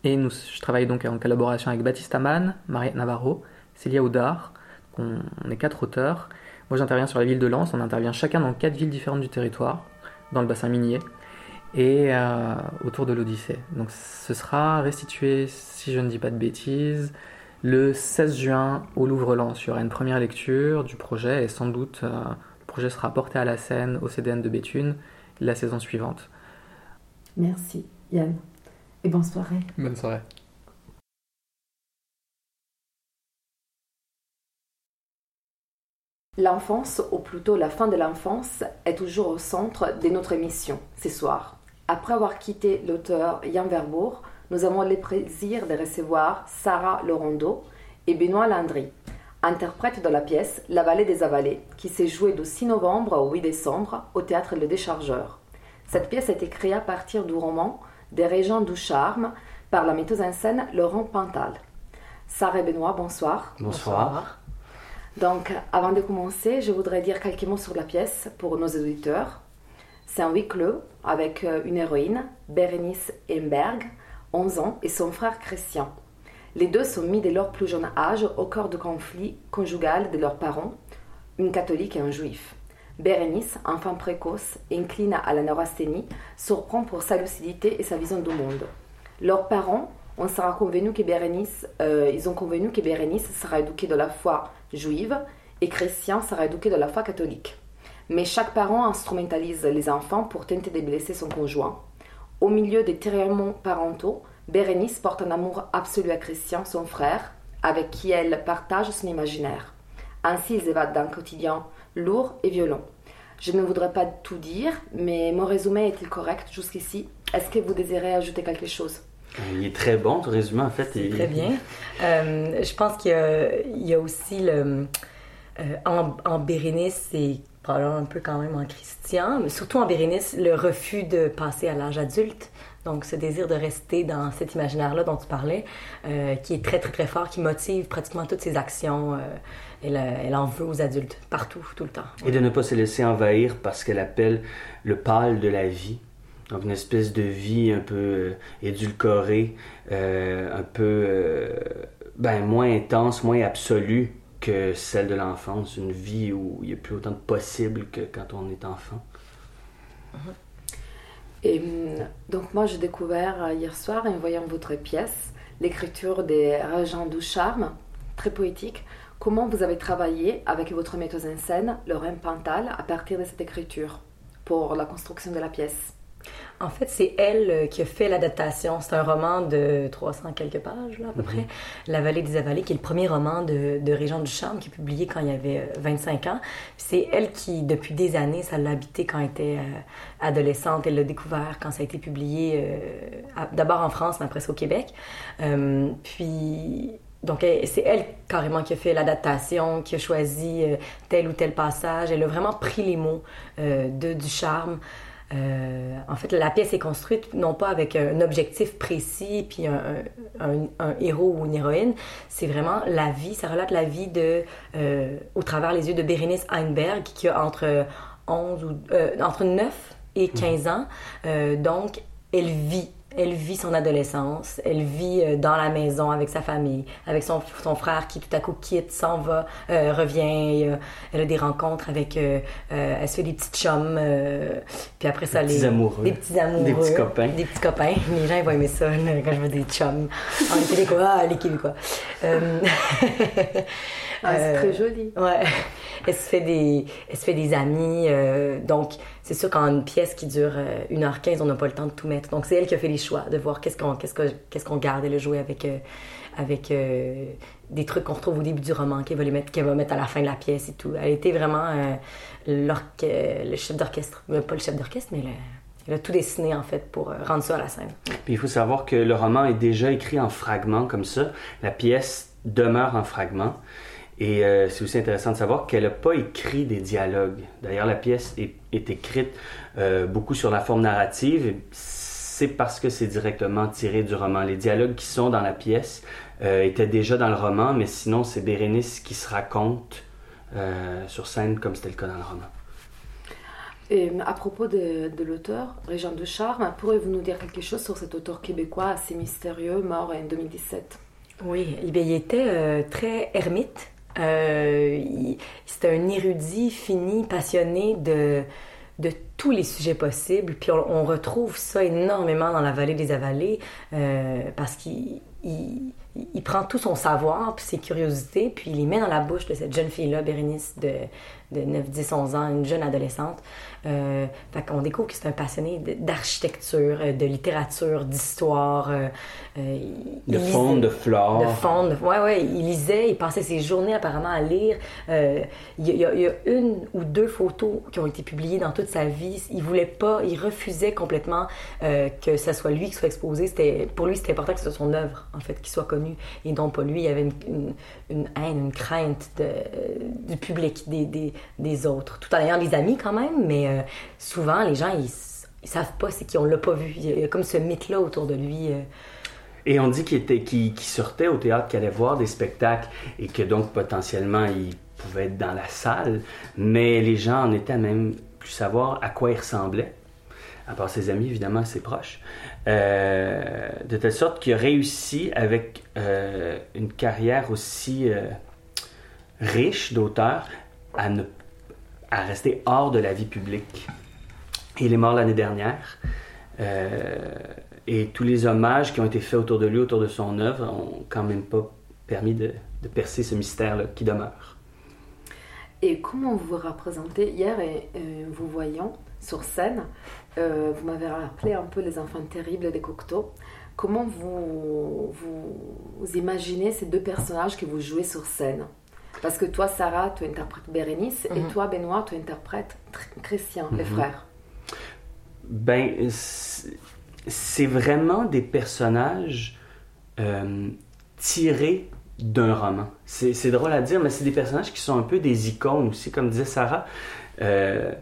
Et je travaille donc en collaboration avec Baptiste Amann, Mariette Navarro, Célia Audard. On, on est quatre auteurs. Moi, j'interviens sur la ville de Lens. On intervient chacun dans quatre villes différentes du territoire, dans le bassin minier et euh, autour de l'Odyssée. Donc, ce sera restitué, si je ne dis pas de bêtises, le 16 juin au Louvre-Lens. Il y aura une première lecture du projet et sans doute euh, le projet sera porté à la scène au CDN de Béthune la saison suivante. Merci Yann. Et bonne soirée. Bonne soirée. L'enfance, ou plutôt la fin de l'enfance, est toujours au centre de notre émission ce soir. Après avoir quitté l'auteur Yann Verbourg, nous avons le plaisir de recevoir Sarah Laurendeau et Benoît Landry, interprètes de la pièce La vallée des avalés, qui s'est jouée du 6 novembre au 8 décembre au théâtre Le Déchargeur. Cette pièce a été créée à partir du roman Des régents du charme par la metteuse en scène Laurent Pantal. Sarah et Benoît, bonsoir. Bonsoir. Donc, avant de commencer, je voudrais dire quelques mots sur la pièce pour nos auditeurs. C'est un huis clos avec euh, une héroïne, Bérénice Emberg, 11 ans, et son frère Christian. Les deux sont mis dès leur plus jeune âge au cœur du conflit conjugal de leurs parents, une catholique et un juif. Bérénice, enfant précoce, incline à la neurasthénie, surprend pour sa lucidité et sa vision du monde. Leurs parents, on sera convenu que Bérénice, euh, ils ont convenu que Bérénice sera éduquée de la foi juive et Christian sera éduqué de la foi catholique. Mais chaque parent instrumentalise les enfants pour tenter de blesser son conjoint. Au milieu des tiraillements parentaux, Bérénice porte un amour absolu à Christian, son frère, avec qui elle partage son imaginaire. Ainsi, ils évadent d'un quotidien lourd et violent. Je ne voudrais pas tout dire, mais mon résumé est-il correct jusqu'ici? Est-ce que vous désirez ajouter quelque chose? Il est très bon, ton résumé, en fait. C'est très bien. Euh, je pense qu'il y, a- il y a aussi le. euh, en, en Bérénice, c'est probablement un peu quand même en Christian, mais surtout en Bérénice, le refus de passer à l'âge adulte. Donc, ce désir de rester dans cet imaginaire-là dont tu parlais, euh, qui est très, très, très fort, qui motive pratiquement toutes ses actions. elle, elle en veut aux adultes, partout, tout le temps. Et de ne pas se laisser envahir parce qu'elle appelle le pâle de la vie. Donc, une espèce de vie un peu euh, édulcorée, euh, un peu euh, ben, moins intense, moins absolue que celle de l'enfance. Une vie où il n'y a plus autant de possibles que quand on est enfant. Et hum, donc moi, j'ai découvert hier soir, en voyant votre pièce, l'écriture des Régents du Charme, très poétique. Comment vous avez travaillé avec votre metteuse en scène, Lorraine Pantal, à partir de cette écriture pour la construction de la pièce? En fait, c'est elle euh, qui a fait l'adaptation. C'est un roman de 300 quelques pages, là, à peu près. La vallée des avalés, qui est le premier roman de, de Régent Ducharme, qui est publié quand il y avait euh, 25 ans. Puis C'est elle qui, depuis des années, ça l'a habité quand elle était euh, adolescente. Elle l'a découvert quand ça a été publié, euh, d'abord en France, mais après ça au Québec. Euh, puis... Donc, c'est elle carrément qui a fait l'adaptation, qui a choisi euh, tel ou tel passage. Elle a vraiment pris les mots euh, de Ducharme. Euh, en fait, la pièce est construite non pas avec un objectif précis puis un, un- un, héros ou une héroïne. C'est vraiment la vie, ça relate la vie de, euh, au travers les yeux de Bérénice Heinberg, qui a entre 11 ou, euh, entre 9 et 15 ans. Euh, donc, elle vit elle vit son adolescence, elle vit euh, dans la maison avec sa famille, avec son, son frère qui tout à coup quitte, s'en va, euh, revient, euh, elle a des rencontres avec, euh, elle se fait des petits chums, puis après ça, Des les, petits amoureux. des petits amoureux, Des petits copains. des petits copains. Les gens ils vont aimer ça quand je veux des chums. En les Québécois, les Québécois. Euh, Ah, c'est euh, très joli. Ouais. Elle se fait des, elle se fait des amis. euh, donc, c'est sûr qu'en une pièce qui dure euh, 1h15, on n'a pas le temps de tout mettre. Donc, c'est elle qui a fait les choix de voir qu'est-ce qu'on qu'est-ce que- qu'est-ce qu'on garde. Elle a joué avec, euh, avec euh, des trucs qu'on retrouve au début du roman qu'elle va, les mettre, qu'elle va mettre à la fin de la pièce et tout. Elle était vraiment euh, le chef d'orchestre. Euh, Pas le chef d'orchestre, mais le- elle a tout dessiné, en fait, pour euh, rendre ça à la scène. Puis il faut savoir que le roman est déjà écrit en fragments comme ça. La pièce demeure en fragments. Et euh, c'est aussi intéressant de savoir qu'elle n'a pas écrit des dialogues. D'ailleurs, la pièce est, est écrite euh, beaucoup sur la forme narrative. et C'est parce que c'est directement tiré du roman. Les dialogues qui sont dans la pièce euh, étaient déjà dans le roman, mais sinon, c'est Bérénice qui se raconte euh, sur scène comme c'était le cas dans le roman. Et à propos de, de l'auteur, Régent de Charme, pourriez-vous nous dire quelque chose sur cet auteur québécois assez mystérieux, mort en 2017 Oui, il était euh, très ermite. Euh, C'était un érudit fini, passionné de, de tous les sujets possibles. Puis on, retrouve ça énormément dans la vallée des avalées euh, parce qu'il il, il prend tout son savoir puis ses curiosités puis il les met dans la bouche de cette jeune fille-là, Bérénice, de, de 9, 10, 11 ans, une jeune adolescente. Euh, fait qu'on découvre que c'est un passionné d'architecture, euh, de littérature, d'histoire. euh, euh, De faune, de flore. de fond, de- ouais, ouais, il lisait, il passait ses journées apparemment à lire. Euh, il, y y a- il y a une ou deux photos qui ont été publiées dans toute sa vie. Il voulait pas, il refusait complètement que ça soit lui qui soit exposé. C'était, pour lui, c'était important que ce soit son œuvre, en fait, qui soit connue et non pas lui. Il y avait une, une, une haine, une crainte de, du public, des, des, des autres, tout en ayant des amis quand même, mais euh, souvent, les gens, ils, savent pas, c'est qu'on l'a pas vu. Il y a comme ce mythe-là autour de lui. euh, Et on dit qu'il qu'il, qu'il sortait au théâtre, qu'il allait voir des spectacles et que donc potentiellement il pouvait être dans la salle, mais les gens en étaient à même plus savoir à quoi il ressemblait, à part ses amis évidemment, ses proches, Euh, de telle sorte qu'il a réussi avec une carrière aussi riche d'auteur à, rester hors de la vie publique. Il est mort l'année dernière. Euh, et tous les hommages qui ont été faits autour de lui, autour de son œuvre, ont quand même pas permis de, percer ce mystère-là qui demeure. Et comment vous vous représentez Hier, et, euh, vous voyant sur scène, euh, vous m'avez rappelé un peu les enfants terribles des Cocteau. Comment vous, vous imaginez ces deux personnages que vous jouez sur scène? Parce que toi, Sarah, tu interprètes Bérénice, et Mhm. toi, Benoît, tu interprètes Christian, les Mhm. frères. Ben, c'est vraiment des personnages euh, tirés d'un roman. C'est c'est drôle à dire, mais c'est des personnages qui sont un peu des icônes aussi, comme disait Sarah. Euh,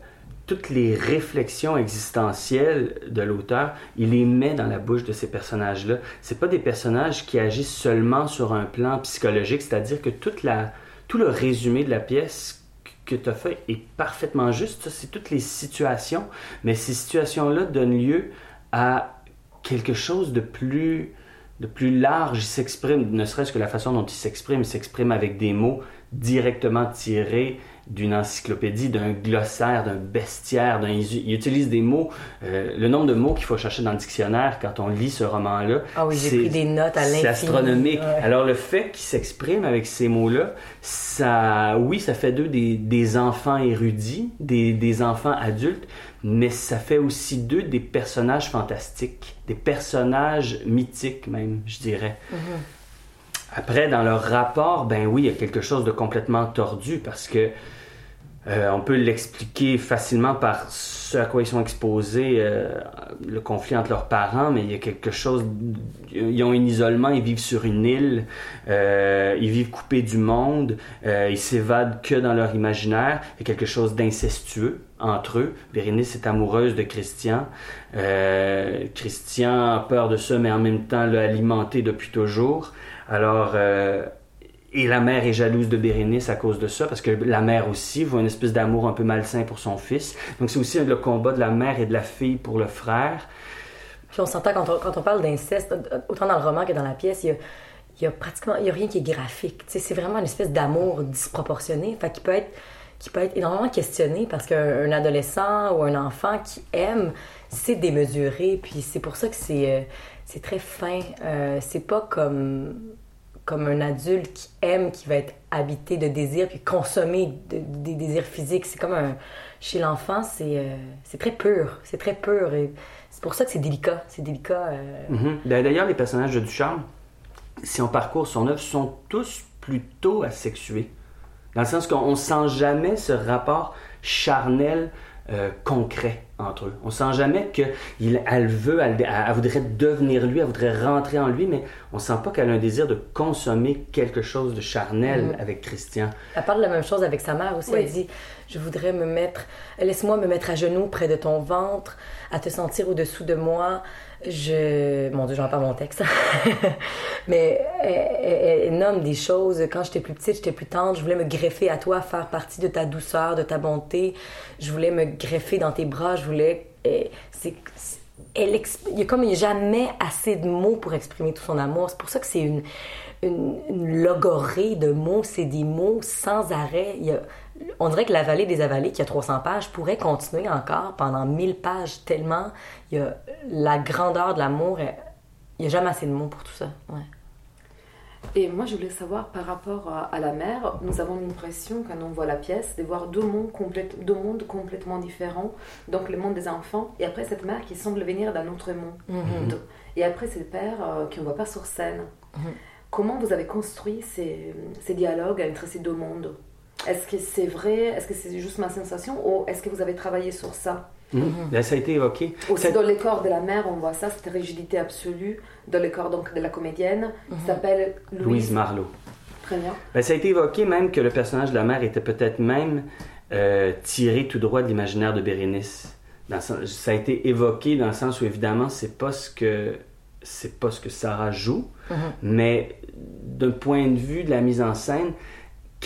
toutes les réflexions existentielles de l'auteur, il les met dans la bouche de ces personnages-là. C'est pas des personnages qui agissent seulement sur un plan psychologique, c'est-à-dire que toute la, tout le résumé de la pièce que tu as fait est parfaitement juste. C'est toutes les situations, mais ces situations-là donnent lieu à quelque chose de plus, de plus large. Il s'exprime, ne serait-ce que la façon dont il s'exprime, il s'exprime avec des mots directement tirés d'une encyclopédie, d'un glossaire, d'un bestiaire. d'un- il, il utilise des mots, euh, le nombre de mots qu'il faut chercher dans le dictionnaire quand on lit ce roman-là. Ah oui, j'ai c'est- pris des notes à l'infini. C'est astronomique. Ouais. Alors le fait qu'il s'exprime avec ces mots-là, ça, oui, ça fait d'eux des, des enfants érudits, des, des enfants adultes, mais ça fait aussi d'eux des personnages fantastiques, des personnages mythiques même, je dirais. Après, dans leur rapport, ben oui, il y a quelque chose de complètement tordu parce que Euh, on peut l'expliquer facilement par ce à quoi ils sont exposés, euh, le conflit entre leurs parents, mais il y a quelque chose. Ils ont un isolement, ils vivent sur une île, euh, ils vivent coupés du monde, euh, ils s'évadent que dans leur imaginaire. Il y a quelque chose d'incestueux entre eux. Bérénice est amoureuse de Christian. Christian a peur de ça, mais en même temps l'a alimenté depuis toujours. Alors. Et la mère est jalouse de Bérénice à cause de ça, parce que la mère aussi voit une espèce d'amour un peu malsain pour son fils. Donc c'est aussi le combat de la mère et de la fille pour le frère. Puis on s'entend quand on, quand on parle d'inceste, autant dans le roman que dans la pièce, il y a, pratiquement il y a rien qui est graphique. C'est vraiment une espèce d'amour disproportionné, fait qui peut être qui peut être énormément questionné parce qu'un adolescent ou un enfant qui aime, c'est démesuré, puis c'est pour ça que c'est euh, c'est très fin. Euh, c'est pas comme comme un adulte qui aime, qui va être habité de désirs, puis consommer de- des désirs physiques. C'est comme un... Chez l'enfant, c'est euh, c'est très pur. C'est très pur. Et c'est pour ça que c'est délicat. C'est délicat. euh, Mhm. D'ailleurs, les personnages de Ducharme, si on parcourt son œuvre, sont tous plutôt asexués. Dans le sens qu'on ne sent jamais ce rapport charnel euh, concret entre eux. On sent jamais qu'elle veut, elle, elle voudrait devenir lui, elle voudrait rentrer en lui, mais on sent pas qu'elle a un désir de consommer quelque chose de charnel Mhm. avec Christian. Elle parle de la même chose avec sa mère aussi. Oui. Elle dit Je voudrais me mettre, laisse-moi me mettre à genoux près de ton ventre, à te sentir au-dessous de moi. Je. Mon Dieu, j'en pas mon texte. Mais elle, elle- nomme des choses. Quand j'étais plus petite, j'étais plus tendre. Je voulais me greffer à toi, faire partie de ta douceur, de ta bonté. Je voulais me greffer dans tes bras. Je voulais. et C'est. Il y a jamais assez de mots pour exprimer tout son amour. C'est pour ça que c'est une, une, une logorée de mots. C'est des mots sans arrêt. On dirait que La Vallée des Avalées, qui a 300 pages, pourrait continuer encore pendant 1000 pages, tellement la grandeur de l'amour. Il n'y a jamais assez de mots pour tout ça. Ouais. Et moi, je voulais savoir par rapport à, à la mer, nous avons l'impression, quand on voit la pièce, de voir deux mondes, complète- deux mondes complètement différents. Donc, le monde des enfants, et après cette mère qui semble venir d'un autre monde. Mhm. Et après, c'est le père euh, qu'on ne voit pas sur scène. Mhm. Comment vous avez construit ces, ces dialogues entre ces deux mondes? Est-ce que c'est vrai? Est-ce que c'est juste ma sensation? Ou est-ce que vous avez travaillé sur ça? Mhm. Là, ça a été évoqué. Aussi Ça- dans le corps de la mère, on voit ça, cette rigidité absolue. Dans le corps donc, de la comédienne, qui s'appelle Louise. Louise Marlowe. Très bien. Ben, ça a été évoqué même que le personnage de la mère était peut-être même euh, tiré tout droit de l'imaginaire de Bérénice. Dans sens- ça a été évoqué dans le sens où évidemment c'est pas ce que c'est pas ce que Sarah joue, mais d'un point de vue de la mise en scène,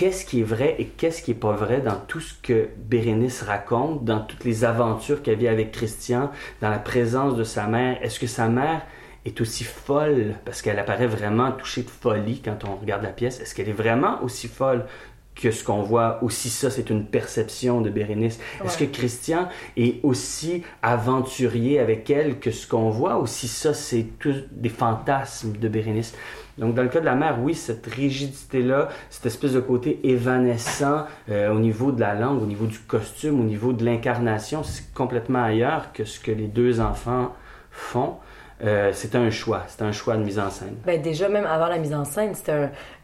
qu'est-ce qui est vrai et qu'est-ce qui est pas vrai dans tout ce que Bérénice raconte, dans toutes les aventures qu'elle vit avec Christian, dans la présence de sa mère. Est-ce que sa mère est aussi folle? Parce qu'elle apparaît vraiment touchée de folie quand on regarde la pièce. Est-ce qu'elle est vraiment aussi folle que ce qu'on voit? Aussi ça c'est une perception de Bérénice. Est-ce que Christian est aussi aventurier avec elle que ce qu'on voit? Aussi ça c'est tous des fantasmes de Bérénice donc, dans le cas de la mère, oui, cette rigidité-là, cette espèce de côté évanescent euh, au niveau de la langue, au niveau du costume, au niveau de l'incarnation, c'est complètement ailleurs que ce que les deux enfants font. Euh, c'est un choix, c'est un choix de mise en scène. Ben déjà, même avant la mise en scène, c'était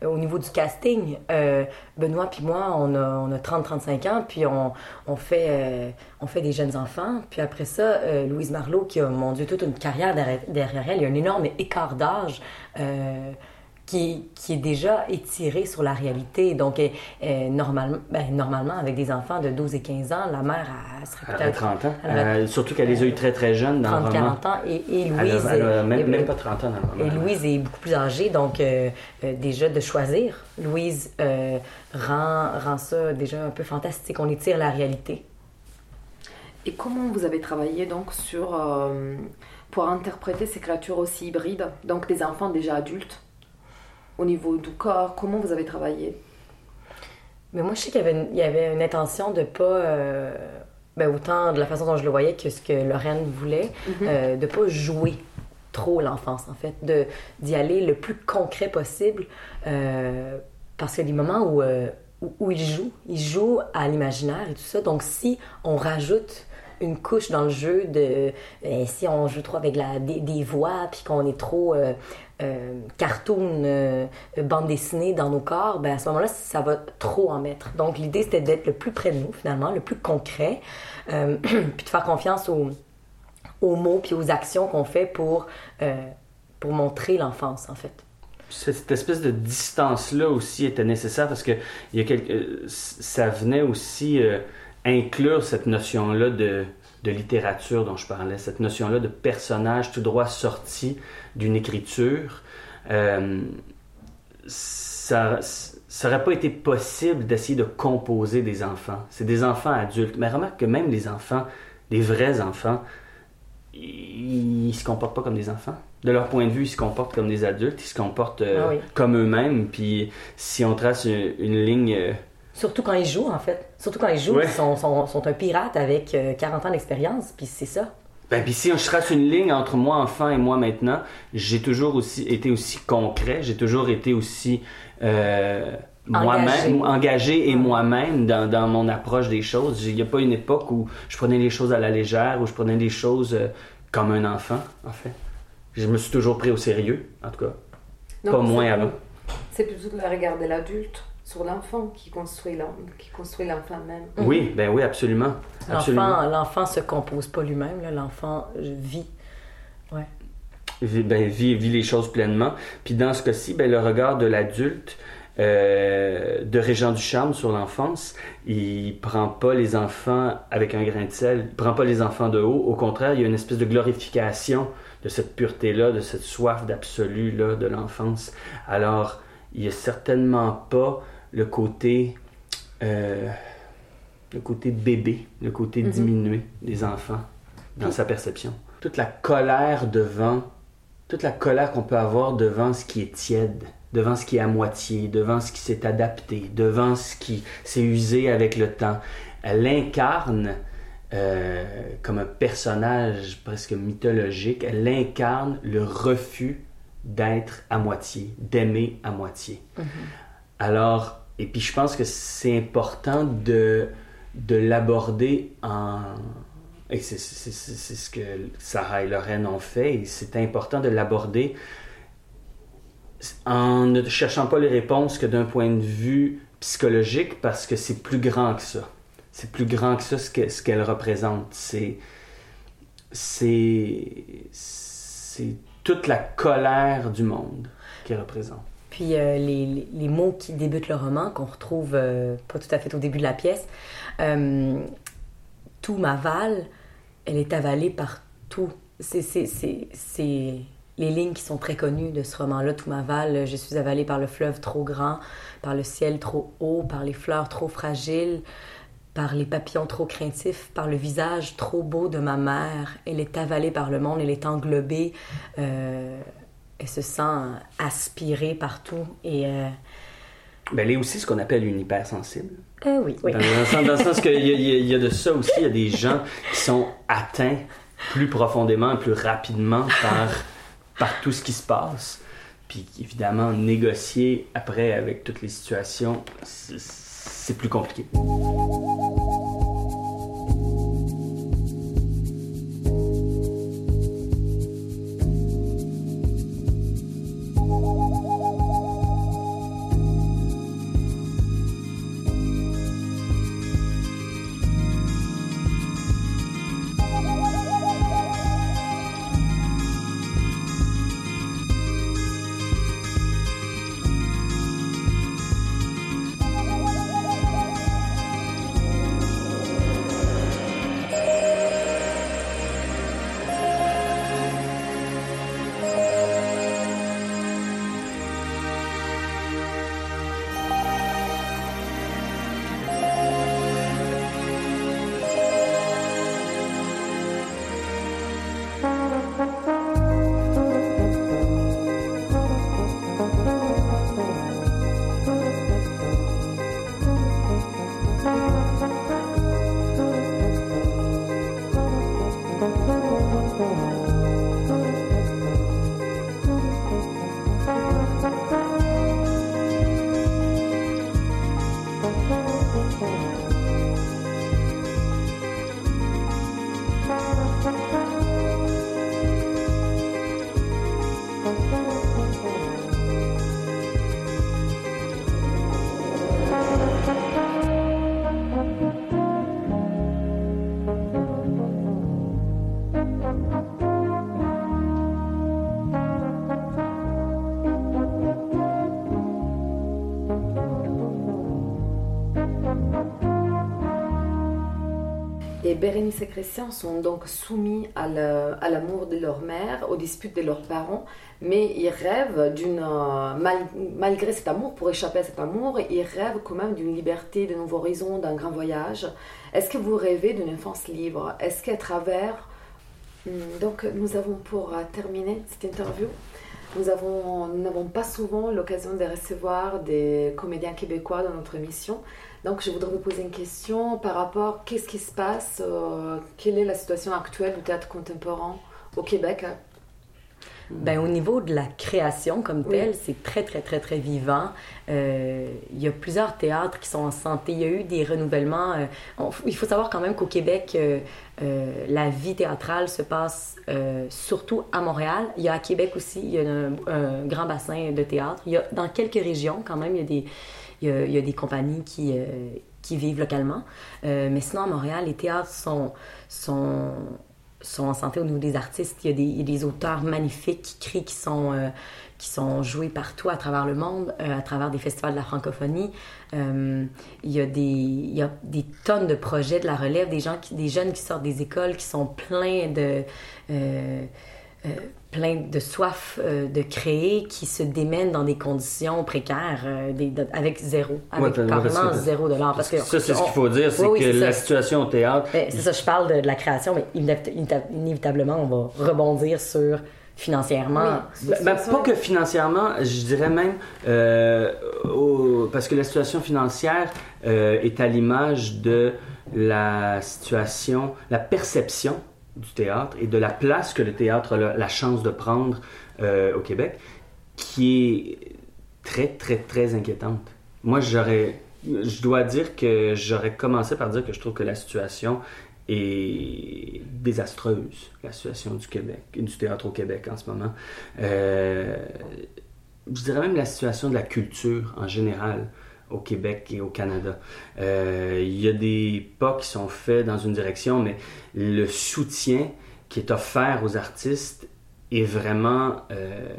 un- au niveau du casting. euh, Benoît puis moi, on a, on a 30-35 ans, puis on, on, fait, euh, on fait des jeunes enfants. Puis après ça, euh, Louise Marlowe, qui a, mon Dieu, toute une carrière derrière, derrière elle, il y a un énorme écart d'âge. Qui, qui est déjà étiré sur la réalité. Donc, euh, euh, normalement, ben, normalement, avec des enfants de 12 et 15 ans, la mère, elle serait Elle a peut-être 30 ans. elle a- Euh, surtout qu'elle les a eu très très jeunes dans le roman. 30-40 ans. Et, et Elle a- Louise... elle a même, est- même pas 30 ans dans le et roman. Louise est beaucoup plus âgée, donc euh, euh, déjà de choisir, Louise euh, rend, rend ça déjà un peu fantastique. On étire la réalité. Et comment vous avez travaillé donc sur euh, pour interpréter ces créatures aussi hybrides, donc des enfants déjà adultes, au niveau du corps Comment vous avez travaillé? Mais moi, je sais qu'il y avait une, il y avait une intention de pas, euh, ben, autant de la façon dont je le voyais que ce que Lorraine voulait, euh, de pas jouer trop l'enfance, en fait, de d'y aller le plus concret possible, euh, parce qu'il y a des moments où, où, où il joue, il joue à l'imaginaire et tout ça. Donc, si on rajoute une couche dans le jeu de si on joue trop avec la, des, des voix, puis qu'on est trop euh, euh, cartoon, euh, bande dessinée dans nos corps, ben à ce moment-là, ça va trop en mettre. Donc l'idée, c'était d'être le plus près de nous, finalement, le plus concret, euh, puis de faire confiance aux, aux mots puis aux actions qu'on fait pour, euh, pour montrer l'enfance, en fait. cette espèce de distance-là aussi était nécessaire parce que il y a quelque- euh, ça venait aussi inclure cette notion-là de, de littérature dont je parlais, cette notion-là de personnage tout droit sorti d'une écriture. Euh, ça ça aurait pas été possible d'essayer de composer des enfants. C'est des enfants adultes. Mais remarque que même les enfants, les vrais enfants, ils, ils se comportent pas comme des enfants. De leur point de vue, ils se comportent comme des adultes, ils se comportent euh, Ah oui. comme eux-mêmes. Puis si on trace une, une ligne, euh, Surtout quand ils jouent, en fait. Surtout quand ils jouent, Ouais. ils sont, sont, sont un pirate avec euh, 40 ans d'expérience, puis c'est ça. ben puis si je trace une ligne entre moi enfant et moi maintenant, j'ai toujours aussi été aussi concret, j'ai toujours été aussi euh, moi-même engagé et moi-même dans, dans mon approche des choses. Il n'y a pas une époque où je prenais les choses à la légère, où je prenais les choses euh, comme un enfant, en fait. Je me suis toujours pris au sérieux, en tout cas. Non, Pas moins avant. C'est plutôt le regard de l'adulte sur l'enfant qui construit l'en- qui construit l'enfant même. Oui, ben oui, absolument. absolument. L'enfant, l'enfant se compose pas lui-même, l'enfant vit. vit, ben, vit, vit les choses pleinement. Puis dans ce cas-ci, ben, le regard de l'adulte euh, de Régent Ducharme sur l'enfance, il prend pas les enfants avec un grain de sel, il prend pas les enfants de haut. Au contraire, il y a une espèce de glorification de cette pureté-là, de cette soif d'absolu-là de l'enfance. Alors, il n'y a certainement pas le côté... euh, le côté bébé, le côté Mhm. diminué des enfants dans sa perception. Toute la colère devant, toute la colère qu'on peut avoir devant ce qui est tiède, devant ce qui est à moitié, devant ce qui s'est adapté, devant ce qui s'est usé avec le temps. Elle incarne euh, comme un personnage presque mythologique, elle incarne le refus d'être à moitié, d'aimer à moitié. Alors, et puis je pense que c'est important de, de l'aborder en... Et c'est ce que Sarah et Lorraine ont fait, et c'est important de l'aborder en ne cherchant pas les réponses que d'un point de vue psychologique, parce que c'est plus grand que ça. C'est plus grand que ça ce que- ce qu'elle représente. C'est c'est c'est toute la colère du monde qu'elle représente. Puis euh, les, mots qui débutent le roman, qu'on retrouve euh, pas tout à fait au début de la pièce, euh, tout m'avale, elle est avalée par tout. C'est les lignes qui sont très connues de ce roman-là, tout m'avale. Je suis avalée par le fleuve trop grand, par le ciel trop haut, par les fleurs trop fragiles, par les papillons trop craintifs, par le visage trop beau de ma mère. Elle est avalée par le monde, elle est englobée. Euh, elle se sent aspirée partout. Et euh, Ben, elle est aussi ce qu'on appelle une hypersensible. euh, oui, oui. Dans, le sens, dans le sens qu'il y, y a- il y a de ça aussi, il y a des gens qui sont atteints plus profondément et plus rapidement par, par tout ce qui se passe. Puis évidemment, négocier après avec toutes les situations, c'est plus compliqué. Bérénice et Christian sont donc soumis à l'amour de leur mère, aux disputes de leurs parents, mais ils rêvent d'une. euh, mal- malgré cet amour, pour échapper à cet amour, ils rêvent quand même d'une liberté, de nouveaux horizons, d'un grand voyage. Est-ce que vous rêvez d'une enfance libre? Est-ce qu'à travers. Hmm, Donc, nous avons pour euh, terminer cette interview, nous n'avons pas souvent l'occasion de recevoir des comédiens québécois dans notre émission. Donc, je voudrais vous poser une question par rapport qu'est-ce qui se passe, euh, quelle est la situation actuelle du théâtre contemporain au Québec Ben, au niveau de la création comme Oui. telle, c'est très, très, très, très vivant. Euh, il y a plusieurs théâtres qui sont en santé. Il y a eu des renouvellements. euh, on- il faut savoir quand même qu'au Québec, euh, la vie théâtrale se passe surtout à Montréal. Il y a à Québec aussi, il y a un, un grand bassin de théâtre. Il y a dans quelques régions quand même, il y a des, il y a, des compagnies qui, euh, qui vivent localement. Euh, mais sinon, à Montréal, les théâtres sont, sont, sont en santé au niveau des artistes. Il y a des, des auteurs magnifiques qui créent, qui sont, euh, qui sont joués partout à travers le monde, à travers des festivals de la francophonie. Il, y a des, il y a des tonnes de projets de la relève, des, gens des jeunes qui sortent des écoles, qui sont pleins de... plein de soif euh, de créer, qui se démènent dans des conditions précaires, euh, des- de- avec zéro, avec Ouais, parce carrément que- zéro dollar. Parce que ça, c'est ce on- qu'il faut dire, c'est Oui, oui, que la ça. situation au théâtre, Ben, c'est ça, je parle de, de la création, mais inévita- inévita- inévitablement, on va rebondir sur financièrement. Ben, ben, pas que financièrement, je dirais même, euh, au- parce que la situation financière euh, est à l'image de la situation, la perception du théâtre et de la place que le théâtre a la, chance de prendre euh, au Québec, qui est très, très, très inquiétante. Moi, j'aurais, je dois dire que j'aurais commencé par dire que je trouve que la situation est désastreuse, la situation du Québec, du théâtre au Québec en ce moment. Euh, je dirais même la situation de la culture en général au Québec et au Canada. Euh, il y a des pas qui sont faits dans une direction, mais le soutien qui est offert aux artistes est vraiment euh,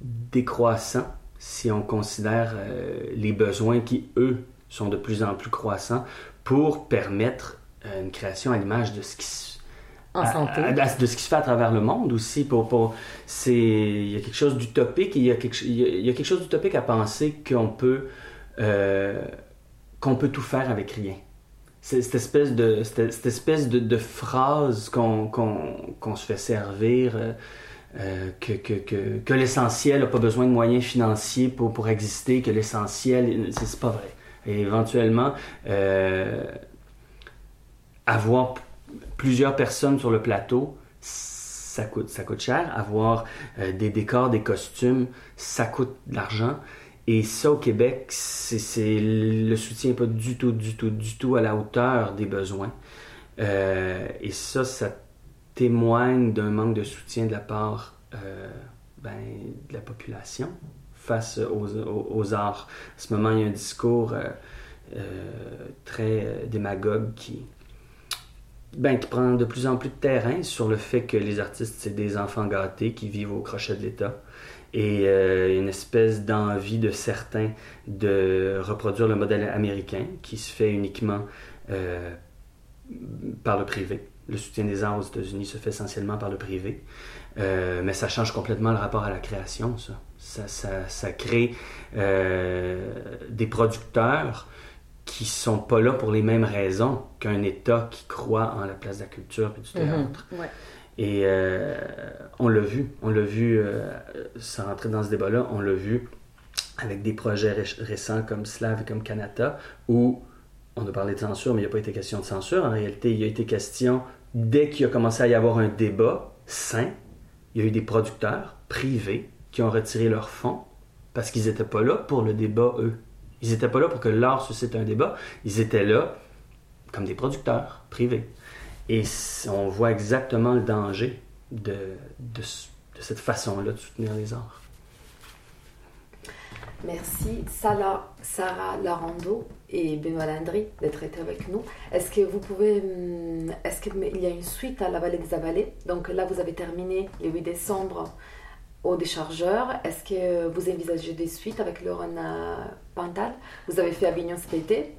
décroissant si on considère euh, les besoins qui, eux, sont de plus en plus croissants pour permettre une création à l'image de ce qui se En à- santé. à- à- de ce qui se fait à travers le monde aussi. Pour, pour, c'est, il y a quelque chose d'utopique, il y a quelque, il y a quelque chose d'utopique à penser qu'on peut, euh, qu'on peut tout faire avec rien. C'est cette espèce de, cette, espèce de, phrase qu'on, se fait servir, euh, que, que, que, l'essentiel n'a pas besoin de moyens financiers pour, pour exister, que l'essentiel, c'est, pas vrai. Et éventuellement, euh, avoir plusieurs personnes sur le plateau, ça coûte, ça coûte cher. Avoir des décors, des costumes, ça coûte de l'argent. Et ça, au Québec, c'est, le soutien pas du tout, du tout, du tout à la hauteur des besoins. Euh, et ça, ça témoigne d'un manque de soutien de la part euh, ben, de la population face aux, arts. À ce moment, il y a un discours euh, très démagogue qui, ben, qui prend de plus en plus de terrain sur le fait que les artistes, c'est des enfants gâtés qui vivent au crochet de l'État. Et euh, une espèce d'envie de certains de reproduire le modèle américain qui se fait uniquement euh, par le privé. Le soutien des arts aux États-Unis se fait essentiellement par le privé. Euh, mais ça change complètement le rapport à la création, ça. Ça, ça, crée euh, des producteurs qui sont pas là pour les mêmes raisons qu'un État qui croit en la place de la culture et du théâtre. Mhm, ouais. Et euh, on l'a vu, on l'a vu, euh, sans rentrer dans ce débat-là, on l'a vu avec des projets ré- récents comme Slav et comme Kanata, où on a parlé de censure, mais il n'y a pas été question de censure. En réalité, il y a été question, dès qu'il a commencé à y avoir un débat sain, il y a eu des producteurs privés qui ont retiré leurs fonds parce qu'ils n'étaient pas là pour le débat, eux. Ils n'étaient pas là pour que l'art suscite un débat. Ils étaient là comme des producteurs privés. Et on voit exactement le danger de, de cette façon-là de soutenir les arts. Merci Sarah, Sarah Larando et Benoît Landry d'être été avec nous. Est-ce que vous pouvez, hum, est-ce qu'il y a une suite à la vallée des Avalées Donc là, vous avez terminé le 8 décembre au déchargeur. Est-ce que vous envisagez des suites avec Laurent Pantal? Vous avez fait Avignon cet été.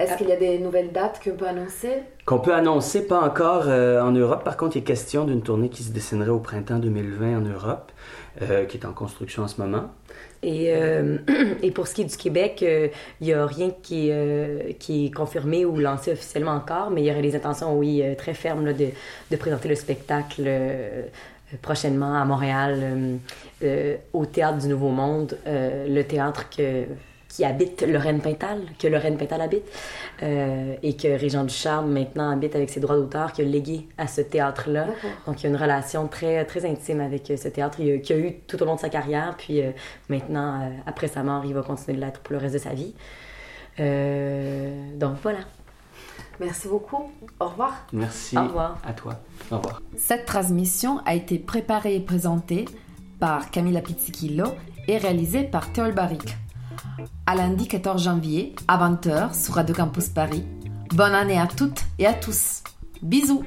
Est-ce qu'il y a des nouvelles dates qu'on peut annoncer? Qu'on peut annoncer, pas encore euh, en Europe. Par contre, il est question d'une tournée qui se dessinerait au printemps 2020 en Europe, euh, qui est en construction en ce moment. Et, euh, et pour ce qui est du Québec, euh, il n'y a rien qui, est, euh, qui est confirmé ou lancé officiellement encore, mais il y aurait des intentions, oui, très fermes là, de, de présenter le spectacle euh, prochainement à Montréal, euh, euh, au Théâtre du Nouveau Monde, euh, le théâtre que, qui habite Lorraine Pintal, que Lorraine Pintal habite, euh, et que Régent Ducharme maintenant habite avec ses droits d'auteur, qui a légué à ce théâtre-là. Donc, il y a une relation très, très intime avec euh, ce théâtre qu'il a eu tout au long de sa carrière. Puis euh, maintenant, euh, après sa mort, il va continuer de l'être pour le reste de sa vie. Euh, donc, voilà. Merci beaucoup. Au revoir. Merci Au revoir. à toi. Au revoir. Cette transmission a été préparée et présentée par Camilla Pizzichillo et réalisée par Théol Barric. À lundi 14 janvier à 20h sur Radio Campus Paris. Bonne année à toutes et à tous. Bisous